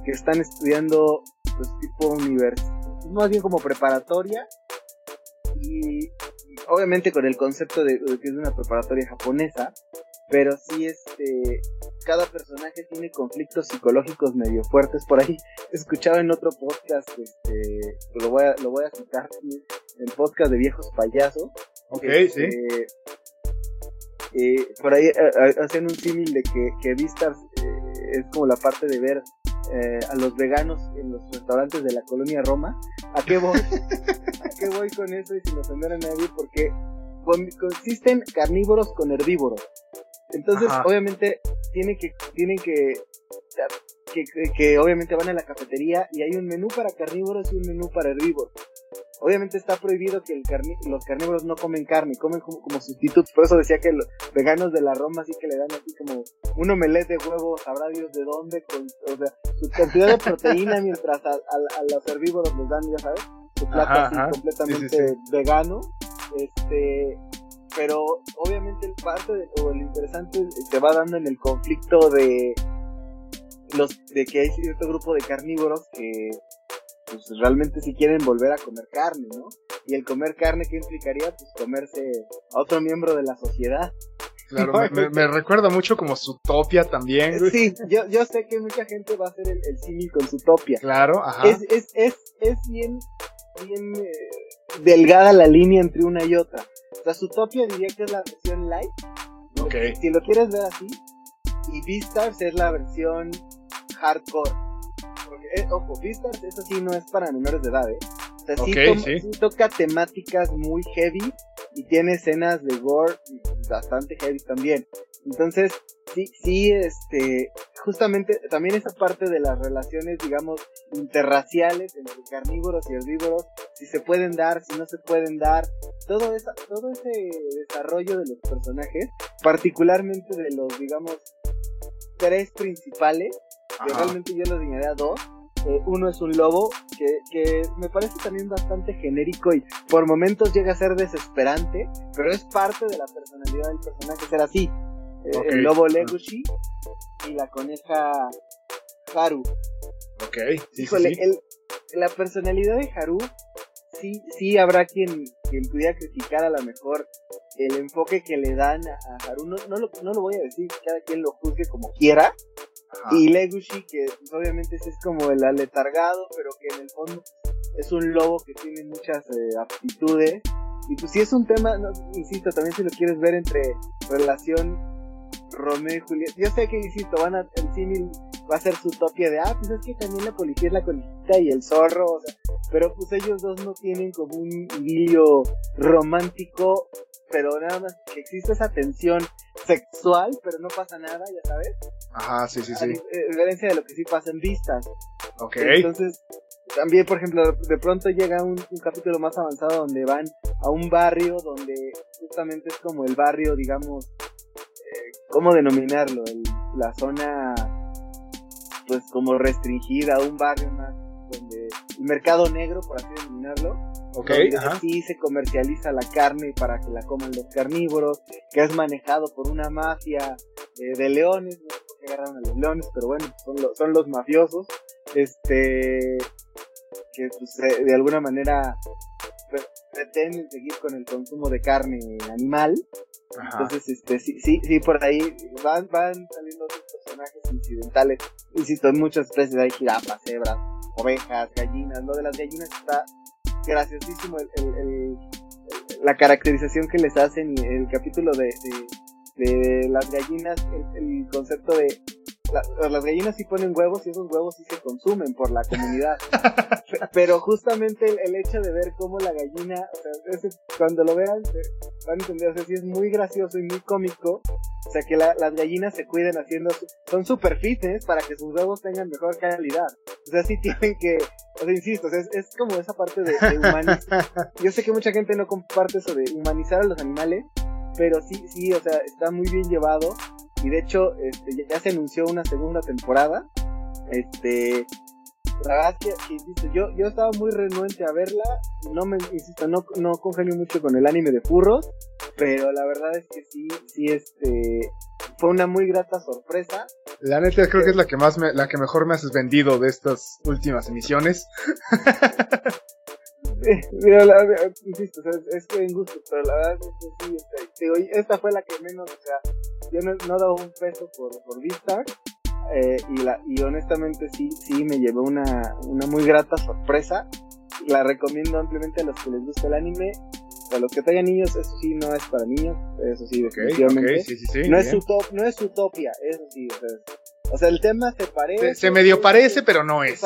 que están estudiando pues tipo universidad, más bien como preparatoria y obviamente con el concepto de, que es una preparatoria japonesa, pero sí este cada personaje tiene conflictos psicológicos medio fuertes por ahí. He escuchado en otro podcast, este, lo voy a, lo voy a citar, el podcast de viejos payasos. Ok, este, sí. Eh, por ahí eh, hacen un símil de que, que Vistas eh, es como la parte de ver eh, a los veganos en los restaurantes de la colonia Roma. ¿A qué voy? ¿A qué voy con eso y sin ofender a nadie? Porque consisten carnívoros con herbívoros. Entonces, Ajá. obviamente, tienen que, tienen que, que, que, que obviamente van a la cafetería y hay un menú para carnívoros y un menú para herbívoros. Obviamente está prohibido que el carni los carnívoros no comen carne, comen como, como sustitutos. Por eso decía que los veganos de la Roma sí que le dan así como un omelette de huevos, sabrá Dios de dónde, con, o sea, su cantidad de proteína, mientras a, a, a, los herbívoros les dan, ya sabes, su plato Ajá, así ajá. completamente Sí, sí, sí. vegano. Este, pero obviamente el parte de, o el interesante se va dando en el conflicto de los de que hay cierto grupo de carnívoros que pues realmente si quieren volver a comer carne, ¿no? Y el comer carne, ¿qué implicaría? Pues comerse a otro miembro de la sociedad. Claro, me, me, me recuerda mucho como Zootopia también. güey. Sí, yo, yo sé que mucha gente va a hacer el, el símil con su topia. Claro, ajá. Es, es, es, es bien, bien eh, delgada la línea entre una y otra. O sea, su topia diría que es la versión light. ¿no? Ok. Si lo quieres ver así. Y Beastars es la versión hardcore. Porque, eh, ojo, Beastars, eso sí no es para menores de edad, ¿eh? O sea, sí, Ok, toma- sí. sí toca temáticas muy heavy y tiene escenas de gore bastante heavy también. Entonces, sí, sí, este, justamente también esa parte de las relaciones, digamos, interraciales entre carnívoros y herbívoros, si se pueden dar, si no se pueden dar, todo esa, todo ese desarrollo de los personajes, particularmente de los, digamos, tres principales, Ajá. realmente yo los dividiré a dos. Eh, uno es un lobo que, que me parece también bastante genérico y por momentos llega a ser desesperante, pero es parte de la personalidad del personaje ser así. Eh. El lobo Legoshi y la coneja Haru. Ok, sí, Híjole, sí, sí. el- la personalidad de Haru, sí, sí habrá quien, quien pudiera criticar a lo mejor el enfoque que le dan a, a Haru. No, no, lo, no lo voy a decir, cada quien lo juzgue como quiera. Y Legushi, que pues, obviamente es como el aletargado, pero que en el fondo es un lobo que tiene muchas eh, aptitudes. Y pues sí es un tema, no, insisto, también si lo quieres ver entre relación Romeo y Julieta. Yo sé que, insisto, van a, el símil va a ser su topia de, ah, pues es que también la policía es la conejita y el zorro, o sea, pero pues ellos dos no tienen como un idilio romántico, pero nada más que existe esa tensión sexual, pero no pasa nada, ya sabes Ajá, sí, sí, a sí. eh, diferencia de lo que sí pasa en vistas. Ok. Entonces, también, por ejemplo, de pronto llega un, un capítulo más avanzado donde van a un barrio donde justamente es como el barrio, digamos, ¿cómo denominarlo? El- la zona, pues como restringida, un barrio más donde el mercado negro, por así denominarlo, Ok, donde ajá. sí se comercializa la carne para que la coman los carnívoros, que es manejado por una mafia eh, de leones, no sé por qué agarraron a los leones, pero bueno, son, los son los mafiosos, este, que pues, de alguna manera pretenden seguir con el consumo de carne animal. Entonces, este, sí, sí, sí, por ahí van, van saliendo otros personajes incidentales. Insisto, en muchas especies hay jirafas, cebras, ovejas, gallinas. Lo de las gallinas está graciosísimo el, el, la caracterización que les hacen el capítulo de, de, las gallinas, el, concepto de las gallinas sí ponen huevos y esos huevos sí se consumen por la comunidad. Pero justamente el, hecho de ver cómo la gallina, o sea, cuando lo vean, van a entender, o sea, sí es muy gracioso y muy cómico. O sea, que las gallinas se cuiden haciendo, son super fitness para que sus huevos tengan mejor calidad. O sea, sí tienen que, o sea, insisto, es, es como esa parte de, de humanizar. Yo sé que mucha gente no comparte eso de humanizar a los animales, pero sí, sí, o sea, está muy bien llevado y de hecho este, ya se anunció una segunda temporada. Este, la verdad es que, insisto, yo, yo estaba muy renuente a verla, no me, insisto, no, no congenio mucho con el anime de furros, pero la verdad es que sí, sí, este, fue una muy grata sorpresa. La neta creo que es la que más me, la que mejor me has vendido de estas últimas emisiones. Mira, la, insisto, es, que en gusto, pero la verdad es que sí, este, esta fue la que menos, o sea, yo no, no dado un peso por, por Vistar, eh, y, la, y honestamente sí, sí me llevé una, una muy grata sorpresa. La recomiendo ampliamente a los que les gusta el anime. A los que tengan niños, eso sí no es para niños, eso sí, definitivamente. sí, sí, sí, no, es utop, no es utopia, eso sí, o sea, o sea, el tema se parece. Se, medio parece, pero no es.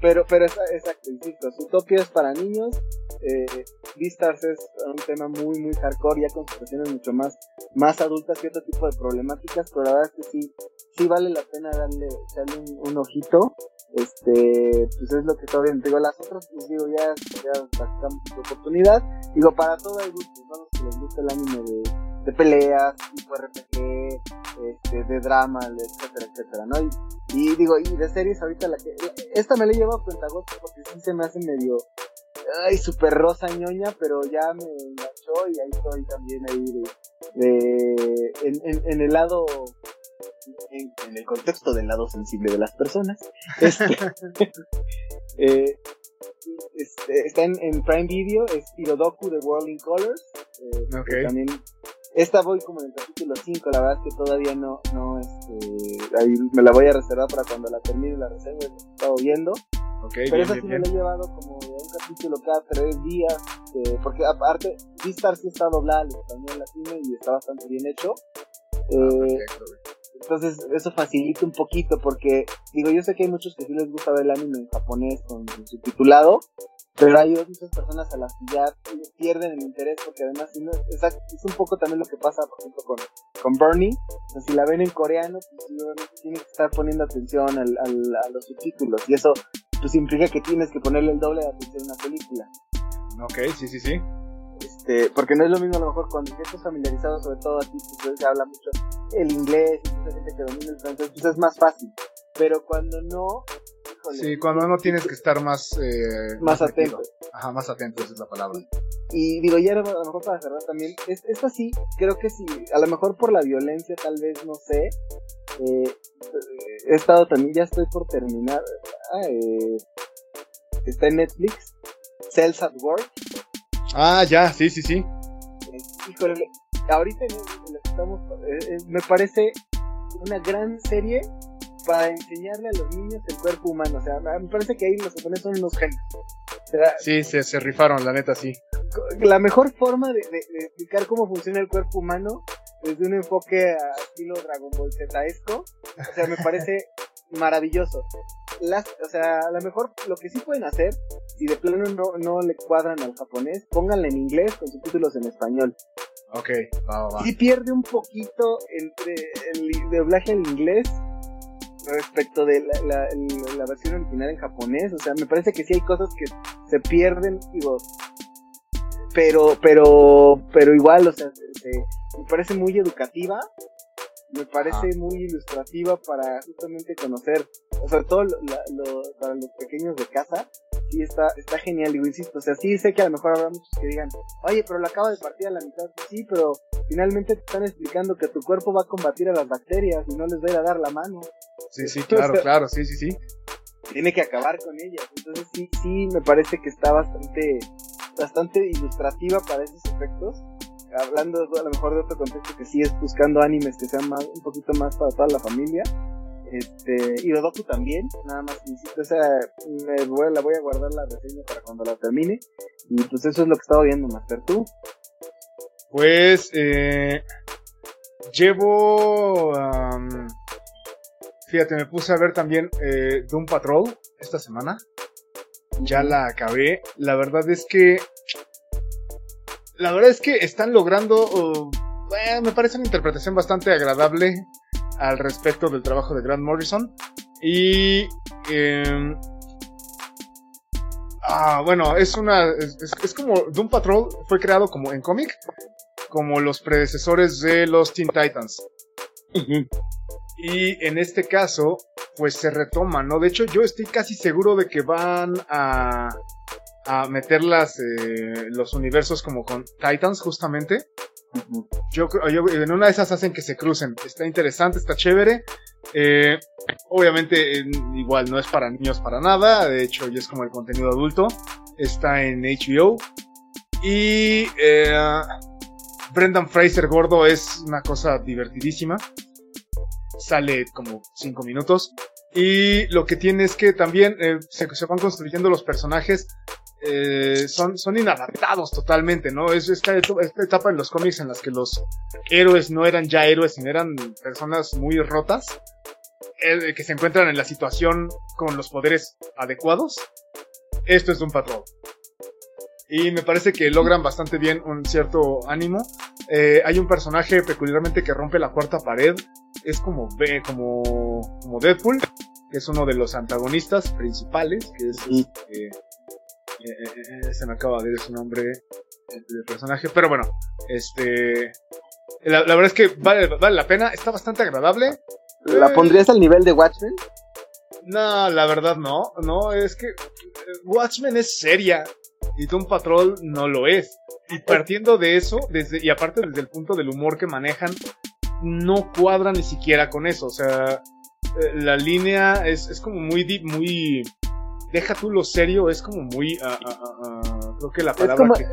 pero, pero exacto, insisto, Utopia es para niños. Eh, Beastars es un tema muy, muy hardcore, ya con situaciones mucho más, más adultas y otro tipo de problemáticas, pero la verdad es que sí, sí vale la pena darle, darle un, ojito. Este, pues es lo que todavía digo, las otras, pues digo, ya, ya sacamos oportunidad. Digo, para todo el gusto, ¿no? Los que les gusta el anime de de peleas, tipo RPG, este, de drama, etcétera, etcétera, ¿no? Y, digo, y de series ahorita la que, esta me la he llevado a cuentagotas porque sí se me hace medio, ay, super rosa ñoña, pero ya me enganchó y ahí estoy también ahí de, en, en, el lado, en, el contexto del lado sensible de las personas. Este, eh, este, está en, Prime Video, es Hirodoku de World in Colors. Eh, okay. También esta voy como en el capítulo 5, la verdad es que todavía no, no, este, ahí me la voy a reservar para cuando la termine la reserva, he estado viendo. Okay, Pero esa sí me la he llevado como de un capítulo cada tres días, eh, porque aparte, Vistar sí está doblada al español latino y está bastante bien hecho. Ah, eh, entonces eso facilita un poquito porque digo yo sé que hay muchos que sí les gusta ver el anime en japonés con subtitulado pero hay muchas personas a las que ya pierden el interés porque además es, es, un poco también lo que pasa por ejemplo con, con Bernie. O si la ven en coreano pues tienes que estar poniendo atención al, a los subtítulos. Y eso pues implica que tienes que ponerle el doble de atención a una película. Ok sí sí sí este, porque no es lo mismo a lo mejor cuando ya estás familiarizado sobre todo aquí pues se habla mucho el inglés mucha gente que domina el francés pues es más fácil pero cuando no Sí, cuando no tienes que estar más... Eh, más, atento. Ajá, más atento, esa es la palabra. Y, digo, ya a lo mejor para cerrar también, es, esta sí, creo que sí, a lo mejor por la violencia tal vez, no sé, eh, he estado también, ya estoy por terminar, ah, eh, está en Netflix, Cells at Work. Ah, ya, sí, sí, sí. híjole, ahorita estamos, me parece una gran serie para enseñarle a los niños el cuerpo humano. O sea, me parece que ahí los japoneses son unos genios. sí, se, se, rifaron, la neta, sí. La mejor forma de, explicar cómo funciona el cuerpo humano desde un enfoque a estilo Dragon Ball Zesco, o sea, me parece maravilloso. Las, o sea, a lo mejor lo que sí pueden hacer, si de plano no, no le cuadran al japonés, pónganle en inglés con subtítulos en español. Ok, va, va. Si pierde un poquito entre el doblaje en inglés respecto de la, la, versión original en japonés. O sea, me parece que sí hay cosas que se pierden, digo. Pero, pero, pero igual, o sea, me parece muy educativa. Me parece muy ilustrativa para justamente conocer, o sea, todo lo, para los pequeños de casa, sí está, está genial, digo, insisto, o sea, sí sé que a lo mejor habrá muchos que digan, oye, pero la acaba de partir a la mitad, sí, pero finalmente te están explicando que tu cuerpo va a combatir a las bacterias y no les va a ir a dar la mano. Sí, sí, claro, claro, sí, sí, sí. Tiene que acabar con ellas. Entonces sí, sí, me parece que está bastante, bastante ilustrativa para esos efectos. Hablando a lo mejor de otro contexto que sí es buscando animes que sean más, un poquito más para toda la familia. Este, y Rodoku también, nada más insisto, esa me voy, la voy a guardar la reseña para cuando la termine. Y pues eso es lo que estaba viendo, Master. ¿Tú? Pues, eh, llevo, fíjate, me puse a ver también eh, Doom Patrol esta semana. Ya la acabé. La verdad es que, la verdad es que están logrando, me parece una interpretación bastante agradable al respecto del trabajo de Grant Morrison. Y eh, ah, bueno, es una es, como Doom Patrol fue creado como en cómic, como los predecesores de los Teen Titans. Y en este caso, pues se retoma, ¿no? De hecho, yo estoy casi seguro de que van a, a meter las, eh, los universos como con Titans, justamente. Yo, yo, en una de esas hacen que se crucen. Está interesante, está chévere. Eh, obviamente, igual no es para niños para nada. De hecho, ya es como el contenido adulto. Está en HBO. Y eh, Brendan Fraser gordo es una cosa divertidísima. Sale como 5 minutos. Y lo que tiene es que también eh, se, se, van construyendo los personajes eh, son, son inadaptados totalmente, ¿no? Es esta, esta etapa en los cómics en las que los héroes no eran ya héroes, sino eran personas muy rotas, eh, que se encuentran en la situación con los poderes adecuados. Esto es un patrón. Y me parece que logran bastante bien un cierto ánimo. Eh, hay un personaje peculiarmente que rompe la cuarta pared. Es como, como, como Deadpool, que es uno de los antagonistas principales, que es eh, eh, se me acaba de ir su nombre del personaje, pero bueno, este, la, verdad es que vale, vale, la pena, está bastante agradable. ¿La pondrías al nivel de Watchmen? No, la verdad no, no, es que Watchmen es seria y Doom Patrol no lo es. Y partiendo de eso, desde, y aparte desde el punto del humor que manejan, no cuadra ni siquiera con eso. O sea, la línea es, es como muy muy deja tú lo serio, es como muy, uh, uh, creo que la palabra que...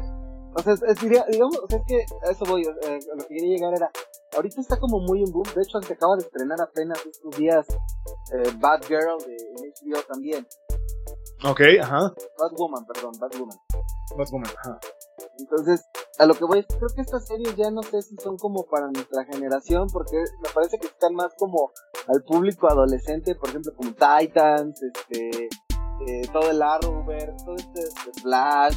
O sea, es, digamos, o sea, es que a eso voy, eh, a lo que quería llegar era, ahorita está como muy en boom, de hecho se acaba de estrenar apenas estos días eh, Bad Girl de HBO también. Ok, ajá. Bad Woman, perdón, Bad Woman. Bad Woman, ajá. Entonces, a lo que voy, creo que estas series ya no sé si son como para nuestra generación, porque me parece que están más como al público adolescente, por ejemplo, como Titans, este, eh, todo el Arrowverse, todo este, este Flash,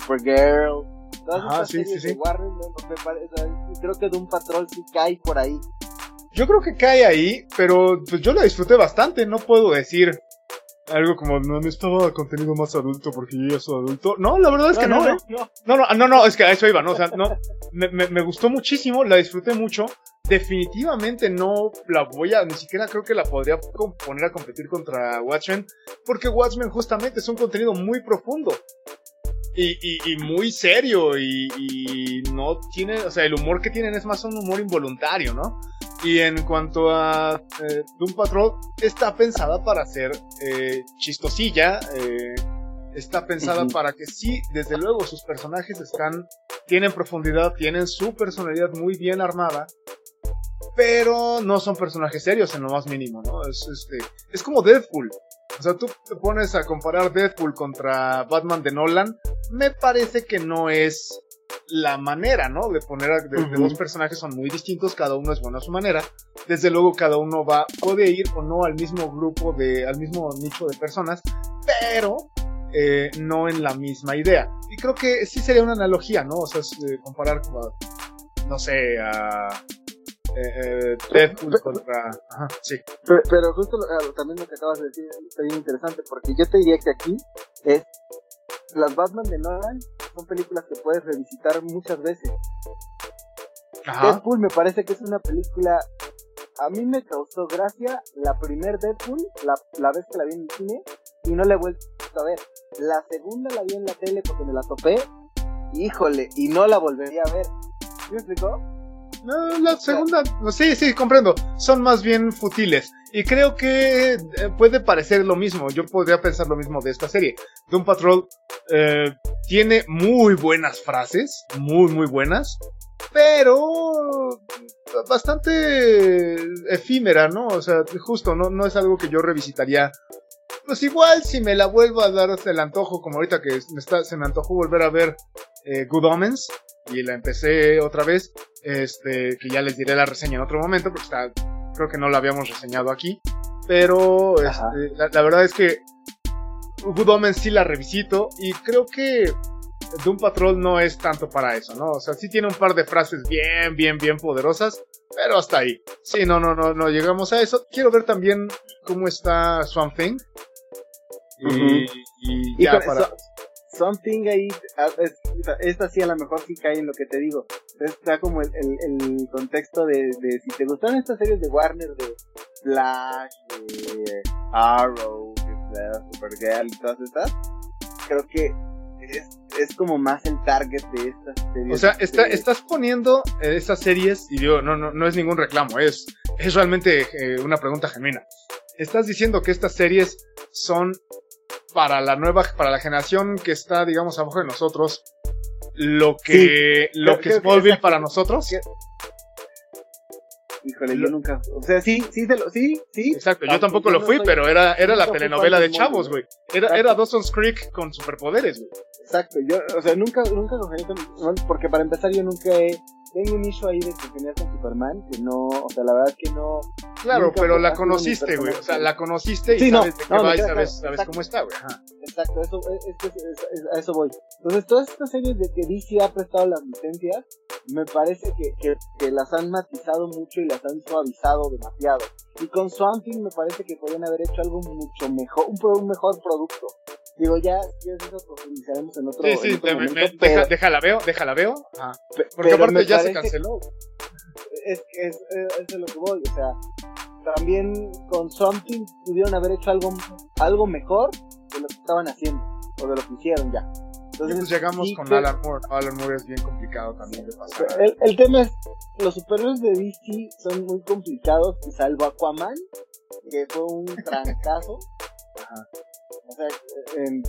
Supergirl, todas Ajá, sí, sí, sí. Warner, me parece, creo que Doom Patrol sí cae por ahí. Yo creo que cae ahí, pero pues yo la disfruté bastante, no puedo decir algo como no necesitaba contenido más adulto porque yo ya soy adulto. No, la verdad es que no, no, ¿eh? no, no, no, no, no, es que a eso iba, ¿no? O sea, no, me, me, me gustó muchísimo, la disfruté mucho definitivamente no la voy a, ni siquiera creo que la podría poner a competir contra Watchmen, porque Watchmen justamente es un contenido muy profundo. Y, muy serio y, no tiene, o sea, el humor que tienen es más un humor involuntario, ¿no? Y en cuanto a eh, Doom Patrol, está pensada para ser eh, chistosilla, eh, está pensada para que sí, desde luego sus personajes están, tienen profundidad, tienen su personalidad muy bien armada, pero no son personajes serios en lo más mínimo, ¿no? Es, este, es como Deadpool. O sea, tú te pones a comparar Deadpool contra Batman de Nolan, me parece que no es la manera, ¿no? De poner a de, dos personajes son muy distintos, cada uno es bueno a su manera. Desde luego cada uno va, puede ir o no al mismo grupo de, al mismo nicho de personas, pero eh, no en la misma idea. Y creo que sí sería una analogía, ¿no? O sea, eh, comparar como, no sé, a eh, Deadpool contra. Ajá, sí. Pero, justo también lo que acabas de decir es bien interesante, porque yo te diría que aquí es. Las Batman de Nolan son películas que puedes revisitar muchas veces. Ajá. Deadpool me parece que es una película. A mí me causó gracia la primer Deadpool, la, la vez que la vi en el cine, y no la he vuelto a ver. La segunda la vi en la tele porque me la topé, híjole, y no la volvería a ver. ¿Me explicó? La segunda, sí, sí, comprendo. Son más bien futiles. Y creo que eh, puede parecer lo mismo. Yo podría pensar lo mismo de esta serie. Doom Patrol eh, tiene muy buenas frases, muy, muy buenas, pero bastante efímera, ¿no? O sea, justo, no, no es algo que yo revisitaría. Pues igual si me la vuelvo a dar el antojo, como ahorita que me está, se me antojó volver a ver eh, Good Omens y la empecé otra vez, este, que ya les diré la reseña en otro momento, porque está, creo que no la habíamos reseñado aquí, pero este, la, verdad es que Good Omens sí la revisito y creo que Doom Patrol no es tanto para eso, ¿no? O sea, sí tiene un par de frases bien, bien, bien poderosas, pero hasta ahí. Sí, no, no, no, no llegamos a eso. Quiero ver también cómo está Swamp Thing. Y, ya para... Something ahí, esta sí a lo mejor sí cae en lo que te digo. Está como el, el, contexto de, de, si te gustaron estas series de Warner, de Flash, de Arrow, de Supergirl y todas estas, creo que es, es, como más el target de estas series. O sea, está, estás poniendo estas series, y digo, no, no, no es ningún reclamo, es, es realmente eh, una pregunta genuina. Estás diciendo que estas series son para la nueva, para la generación que está, digamos, abajo de nosotros, lo que, lo que es Smallville para nosotros. Híjole, yo nunca. O sea, sí, sí, sí, sí. Exacto, yo tampoco lo fui, pero era, era la telenovela de chavos, güey. Era, era Dawson's Creek con superpoderes, güey. Exacto, yo, o sea, nunca, nunca porque para empezar yo nunca he tengo un issue ahí de que con Superman, que no, o sea, la verdad es que no. Claro, pero la conociste, güey. O sea, la conociste y sabes de qué va y sabes, sabes cómo está, güey. Exacto, eso, es, a eso voy. Entonces, todas estas series de que DC ha prestado las licencias, me parece que, que, que las han matizado mucho y las han suavizado demasiado. Y con Swamping me parece que podrían haber hecho algo mucho mejor, un, un mejor producto. Digo, ya, si es eso, profundizaremos en otro. Sí, sí, deja, déjala veo, déjala veo. Ah, porque aparte ya se canceló. Es que es, es, lo que voy, o sea, también con Something pudieron haber hecho algo, algo mejor de lo que estaban haciendo, o de lo que hicieron ya. Entonces, pues llegamos con Alan Moore. Alan Moore es bien complicado también de pasar. El, el tema es, los superhéroes de DC son muy complicados, salvo Aquaman, que fue un trancazo. Ajá. O sea, en,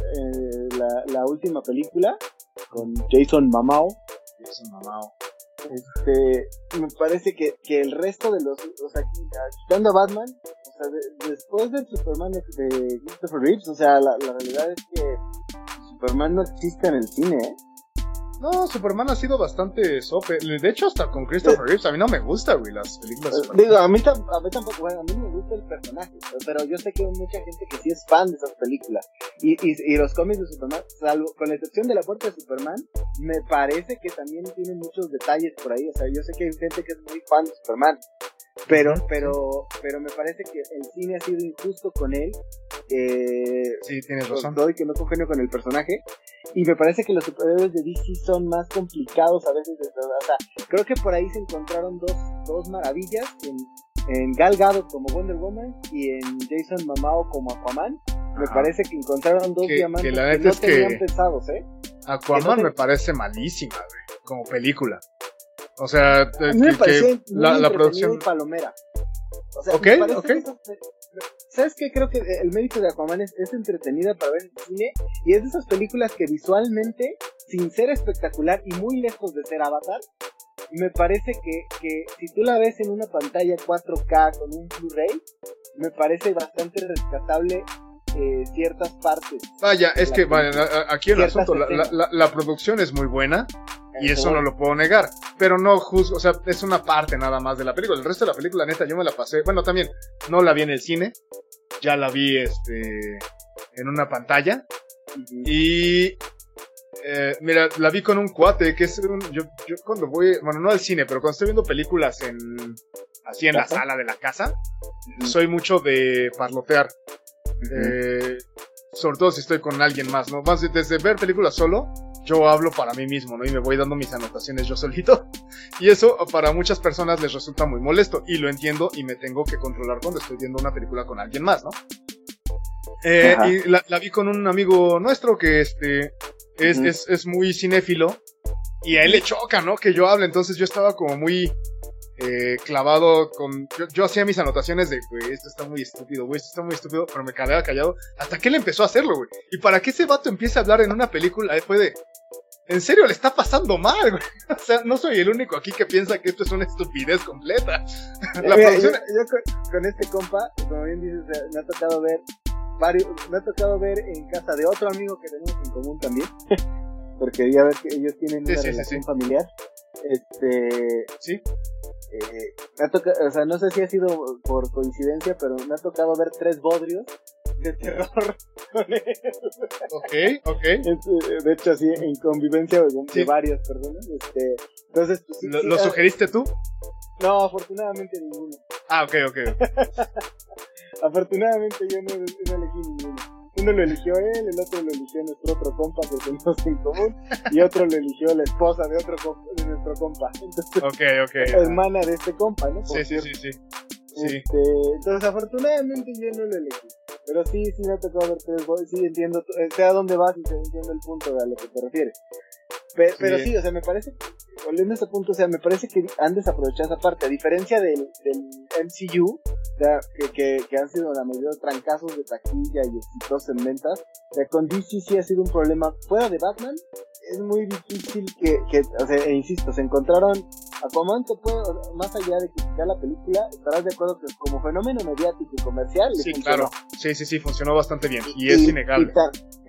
la, la, última película con Jason Mamao. Jason Mamao. Este, me parece que, que el resto de los, o sea, quitando a Batman, o sea, después del Superman de, Christopher Reeves, o sea, la, la realidad es que Superman no existe en el cine, ¿eh? No, Superman ha sido bastante sope. De hecho, hasta con Christopher Reeves, a mí no me gusta, güey, las películas. Eh, digo, a mí, a mí tampoco, bueno, a mí me gusta el personaje, pero yo sé que hay mucha gente que sí es fan de esas películas. Y, y, y los cómics de Superman, salvo, con la excepción de la puerta de Superman, me parece que también tienen muchos detalles por ahí. O sea, yo sé que hay gente que es muy fan de Superman. Pero, pero, pero me parece que el cine ha sido injusto con él. Eh, sí, tienes razón. Doy que no congenio con el personaje. Y me parece que los superhéroes de DC son más complicados a veces. De, o sea, creo que por ahí se encontraron dos, dos maravillas en, en Gal Gadot como Wonder Woman y en Jason Mamao como Aquaman. Me parece que encontraron dos diamantes que, la no es tenían pensados, ¿eh? Aquaman me parece malísima, güey, como película. O sea, a me que, la, la producción. palomera. O sea, ok, ok. ¿Sabes qué? Creo que el mérito de Aquaman es, entretenida para ver en cine y es de esas películas que visualmente, sin ser espectacular y muy lejos de ser Avatar, me parece que, que si tú la ves en una pantalla 4K con un Blu-ray, me parece bastante rescatable eh, ciertas partes. Vaya, es que aquí el asunto, la, la, producción es muy buena, y eso no lo puedo negar. Pero no juzgo, o sea, es una parte nada más de la película. El resto de la película, neta, yo me la pasé. Bueno, también no la vi en el cine. Ya la vi este en una pantalla. Y eh, mira, la vi con un cuate que es un, yo, yo cuando voy, bueno, no al cine, pero cuando estoy viendo películas en así en la sala de la casa, soy mucho de parlotear. eh, sobre todo si estoy con alguien más, ¿no? Más desde ver películas solo yo hablo para mí mismo, ¿no? Y me voy dando mis anotaciones yo solito. Y eso para muchas personas les resulta muy molesto. Y lo entiendo y me tengo que controlar cuando estoy viendo una película con alguien más, ¿no? Eh, y la, vi con un amigo nuestro que este es, es, es muy cinéfilo. Y a él le choca, ¿no? Que yo hable. Entonces yo estaba como muy eh, clavado con... Yo, hacía mis anotaciones de, güey, esto está muy estúpido, güey, esto está muy estúpido, pero me quedaba callado hasta que él empezó a hacerlo, güey. Y para que ese vato empiece a hablar en una película, fue de... En serio, le está pasando mal, güey. O sea, no soy el único aquí que piensa que esto es una estupidez completa. La producción... yo, con, este compa, como bien dices, me ha tocado ver varios, me ha tocado ver en casa de otro amigo que tenemos en común también. porque ya ver que ellos tienen una relación familiar. Este. Sí. Eh, me ha tocado, o sea, no sé si ha sido por coincidencia, pero me ha tocado ver tres bodrios de terror con él. Ok, ok. Eh, de hecho, así en convivencia de, varias personas. Este, entonces, pues, ¿Lo, ¿lo ah, sugeriste tú? No, afortunadamente ninguno. Ah, ok, ok. afortunadamente yo no, no elegí ninguno. Uno lo eligió él, el otro lo eligió nuestro otro compa que tenemos en común, y otro lo eligió la esposa de otro de nuestro compa. Entonces, ok, ok. Hermana de este compa, ¿no? sí, sí, sí, sí, este, entonces, afortunadamente yo no lo elegí. Pero sí, sí me ha tocado ver tres Sí, entiendo, eh, sé a dónde vas y entiendo el punto a lo que te refieres. Pero sí. o sea, me parece, volviendo a ese punto, o sea, me parece que han desaprovechado esa parte. A diferencia del, del MCU, o sea, que, que, han sido la mayoría de trancazos de taquilla y exitosos en ventas, o sea, con DC sí ha sido un problema fuera de Batman, es muy difícil que, que, o sea, e insisto, se encontraron Aquaman te puede, más allá de criticar la película, estarás de acuerdo que como fenómeno mediático y comercial sí, claro, sí, sí, sí, funcionó bastante bien y, es innegable.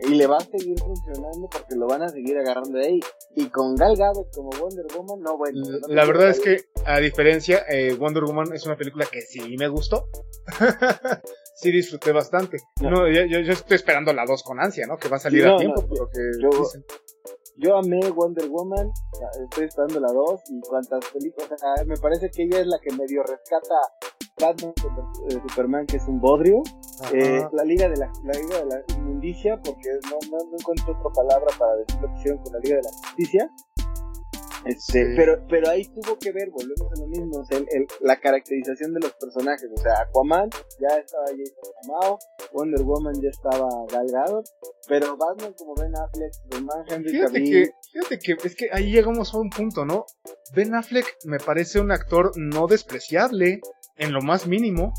Y, le va a seguir funcionando porque lo van a seguir agarrando de ahí. Y con Gal Gadot como Wonder Woman, no, bueno. la verdad es que, a diferencia, eh, Wonder Woman es una película que sí me gustó. sí disfruté bastante. No. yo, yo, estoy esperando la 2 con ansia, ¿no? Que va a salir a tiempo, porque dicen. Yo amé Wonder Woman, estoy esperando la 2 y cuantas películas, me parece que ella es la que medio rescata Batman de Superman, que es un bodrio, eh, la Liga de la, la Liga de la Inmundicia, porque no, no, no encuentro otra palabra para decir lo que hicieron con la Liga de la Justicia, este, pero, pero ahí tuvo que ver, volvemos a lo mismo, el, la caracterización de los personajes. O sea, Aquaman ya estaba Jason Momoa, Wonder Woman ya estaba Gal pero Batman como Ben Affleck, Superman, Henry fíjate que, fíjate que es que ahí llegamos a un punto, ¿no? Ben Affleck me parece un actor no despreciable en lo más mínimo.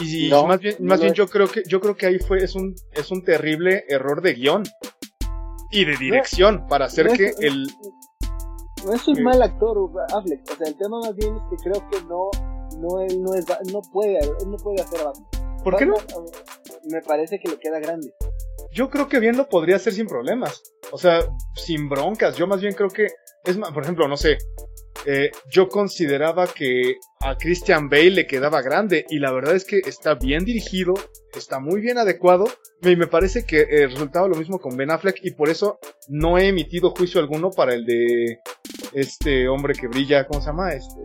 Y más bien, más bien yo creo que yo creo que ahí fue es un es un terrible error de guion y de dirección para hacer que el no es un mal actor, Affleck. O sea, el tema más bien es que creo que no, no, él no es, no puede, no puede hacer Batman. ¿Por qué no? Me parece que le queda grande. Yo creo que bien lo podría hacer sin problemas. O sea, sin broncas. Yo más bien creo que, es más, por ejemplo, no sé, eh, yo consideraba que a Christian Bale le quedaba grande y la verdad es que está bien dirigido, está muy bien adecuado y me parece que eh, resultaba lo mismo con Ben Affleck y por eso no he emitido juicio alguno para el de este hombre que brilla, ¿cómo se llama? Este...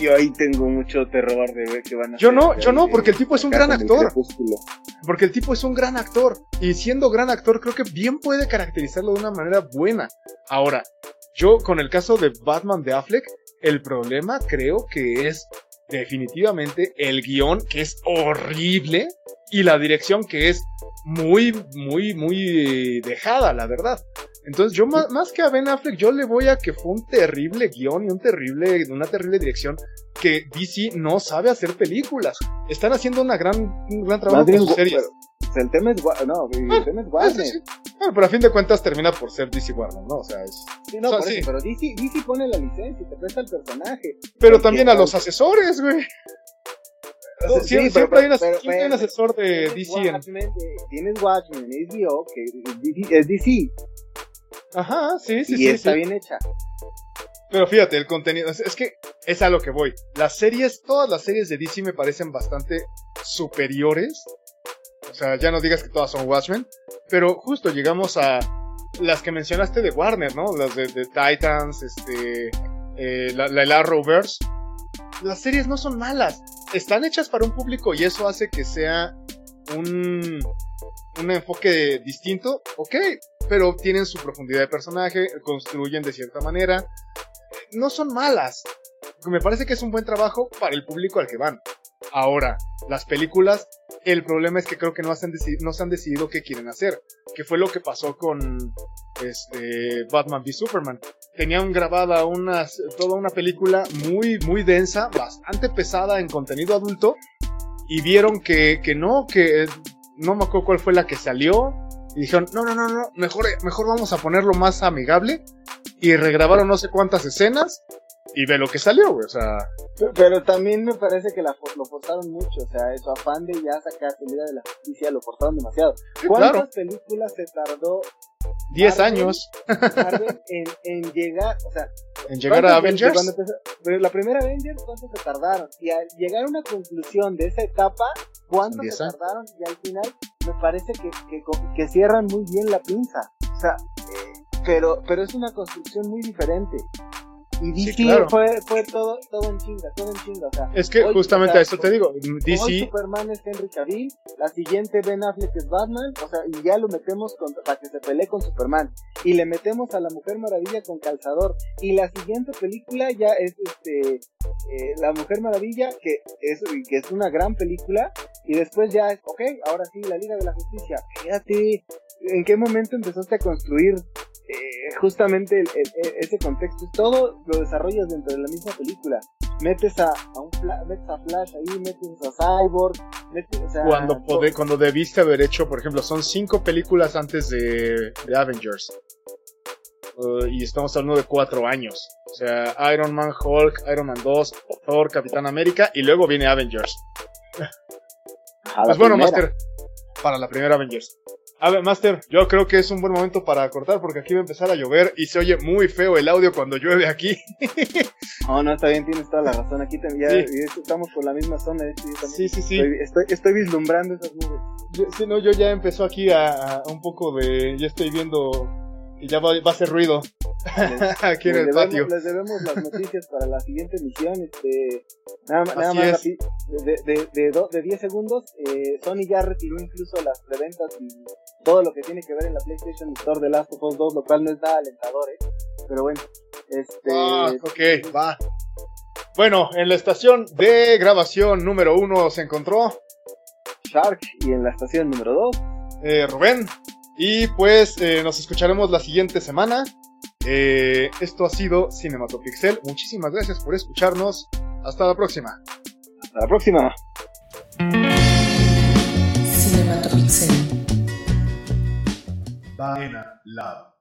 yo ahí tengo mucho terror de ver que van a Yo no, yo no, porque el tipo es un gran actor. Porque el tipo es un gran actor. Y siendo gran actor, creo que bien puede caracterizarlo de una manera buena. Ahora, yo con el caso de Batman de Affleck, el problema creo que es definitivamente el guion que es horrible y la dirección que es muy, muy, muy dejada, la verdad. Entonces yo más, que a Ben Affleck, yo le voy a que fue un terrible guion y un terrible, una terrible dirección que DC no sabe hacer películas. Están haciendo una gran, un gran trabajo con sus series el tema es, no, el ah, tema es Warner. Bueno, pero a fin de cuentas termina por ser DC Warner, ¿no? O sea, es. Sí, no, por Eso, pero DC, DC pone la licencia y te presta el personaje. Pero también a los asesores, güey. siempre, hay, siempre hay, un asesor de DC. Watchmen, en... Tienes Watchmen, HBO, que es DC. Ajá, sí, sí, y sí. está bien hecha. Pero fíjate, el contenido, es que es a lo que voy. Las series, todas las series de DC me parecen bastante superiores o sea, ya no digas que todas son Watchmen. Pero justo llegamos a las que mencionaste de Warner, ¿no? Las de, Titans, este, eh, la, la, Arrowverse. Las series no son malas. Están hechas para un público y eso hace que sea un, un enfoque distinto. Ok, pero tienen su profundidad de personaje, construyen de cierta manera. No son malas. Me parece que es un buen trabajo para el público al que van. Ahora, las películas, el problema es que creo que no, se han decidido, qué quieren hacer, que fue lo que pasó con este, Batman v Superman. tenían grabada toda una película muy, muy densa, bastante pesada en contenido adulto, y vieron que, que no, que no me acuerdo cuál fue la que salió, y dijeron, no, no, no, no, mejor, mejor vamos a ponerlo más amigable, y regrabaron no sé cuántas escenas, y ve lo que salió, güey, o sea... Pero, también me parece que la, lo forzaron mucho, o sea, su afán de ya sacar salida de la justicia lo forzaron demasiado. ¿Cuántas películas se tardó 10 años. en, en, llegar, o sea, en llegar a Avengers. pero la primera Avengers, ¿cuánto se tardaron? Y al llegar a una conclusión de esa etapa, ¿cuánto se tardaron? Y al final, me parece que, que, que cierran muy bien la pinza. O sea, eh, pero, pero es una construcción muy diferente. Y DC fue, fue todo, todo en chinga, todo en chinga. O sea, es que justamente a eso te digo. DC. Hoy Superman es Henry Cavill, la siguiente Ben Affleck es Batman, o sea, y ya lo metemos para que se pelee con Superman. Y le metemos a la Mujer Maravilla con calzador. Y la siguiente película ya es este eh, La Mujer Maravilla, que es, que es una gran película. Y después ya es, ok, ahora sí, la Liga de la Justicia. Fíjate, ¿en qué momento empezaste a construir eh, justamente ese contexto, todo lo desarrollas dentro de la misma película. Metes a, un metes a Flash ahí, metes a Cyborg, metes, cuando, cuando debiste haber hecho, por ejemplo, son cinco películas antes de, Avengers. Uh, y estamos hablando de cuatro años. O sea, Iron Man, Hulk, Iron Man 2, Thor, Capitán América y luego viene Avengers. pues bueno, Master, para la primera Avengers. A ver, Master, yo creo que es un buen momento para cortar porque aquí va a empezar a llover y se oye muy feo el audio cuando llueve aquí. no, no, está bien, tienes toda la razón. Aquí ya, estamos por la misma zona. sí, sí, sí. Estoy, estoy, vislumbrando esas nubes. sí, no, yo ya empezó aquí a, un poco de. Ya estoy viendo. Y ya va, a hacer ruido. aquí en el patio. Les debemos las noticias para la siguiente emisión. Este, nada, nada más de, de, de, de 10 segundos. Eh, Sony ya retiró incluso las preventas y todo lo que tiene que ver en la PlayStation Store de Last of Us 2, lo cual no es nada alentador, ¿eh? Pero bueno, este... Ah, ok, va. Bueno, en la estación de grabación número uno se encontró... Shark, y en la estación número 2... Eh, Rubén. Y pues eh, nos escucharemos la siguiente semana. Eh, esto ha sido Cinematopixel. Muchísimas gracias por escucharnos. Hasta la próxima. Hasta la próxima. Cinematopixel. Lab.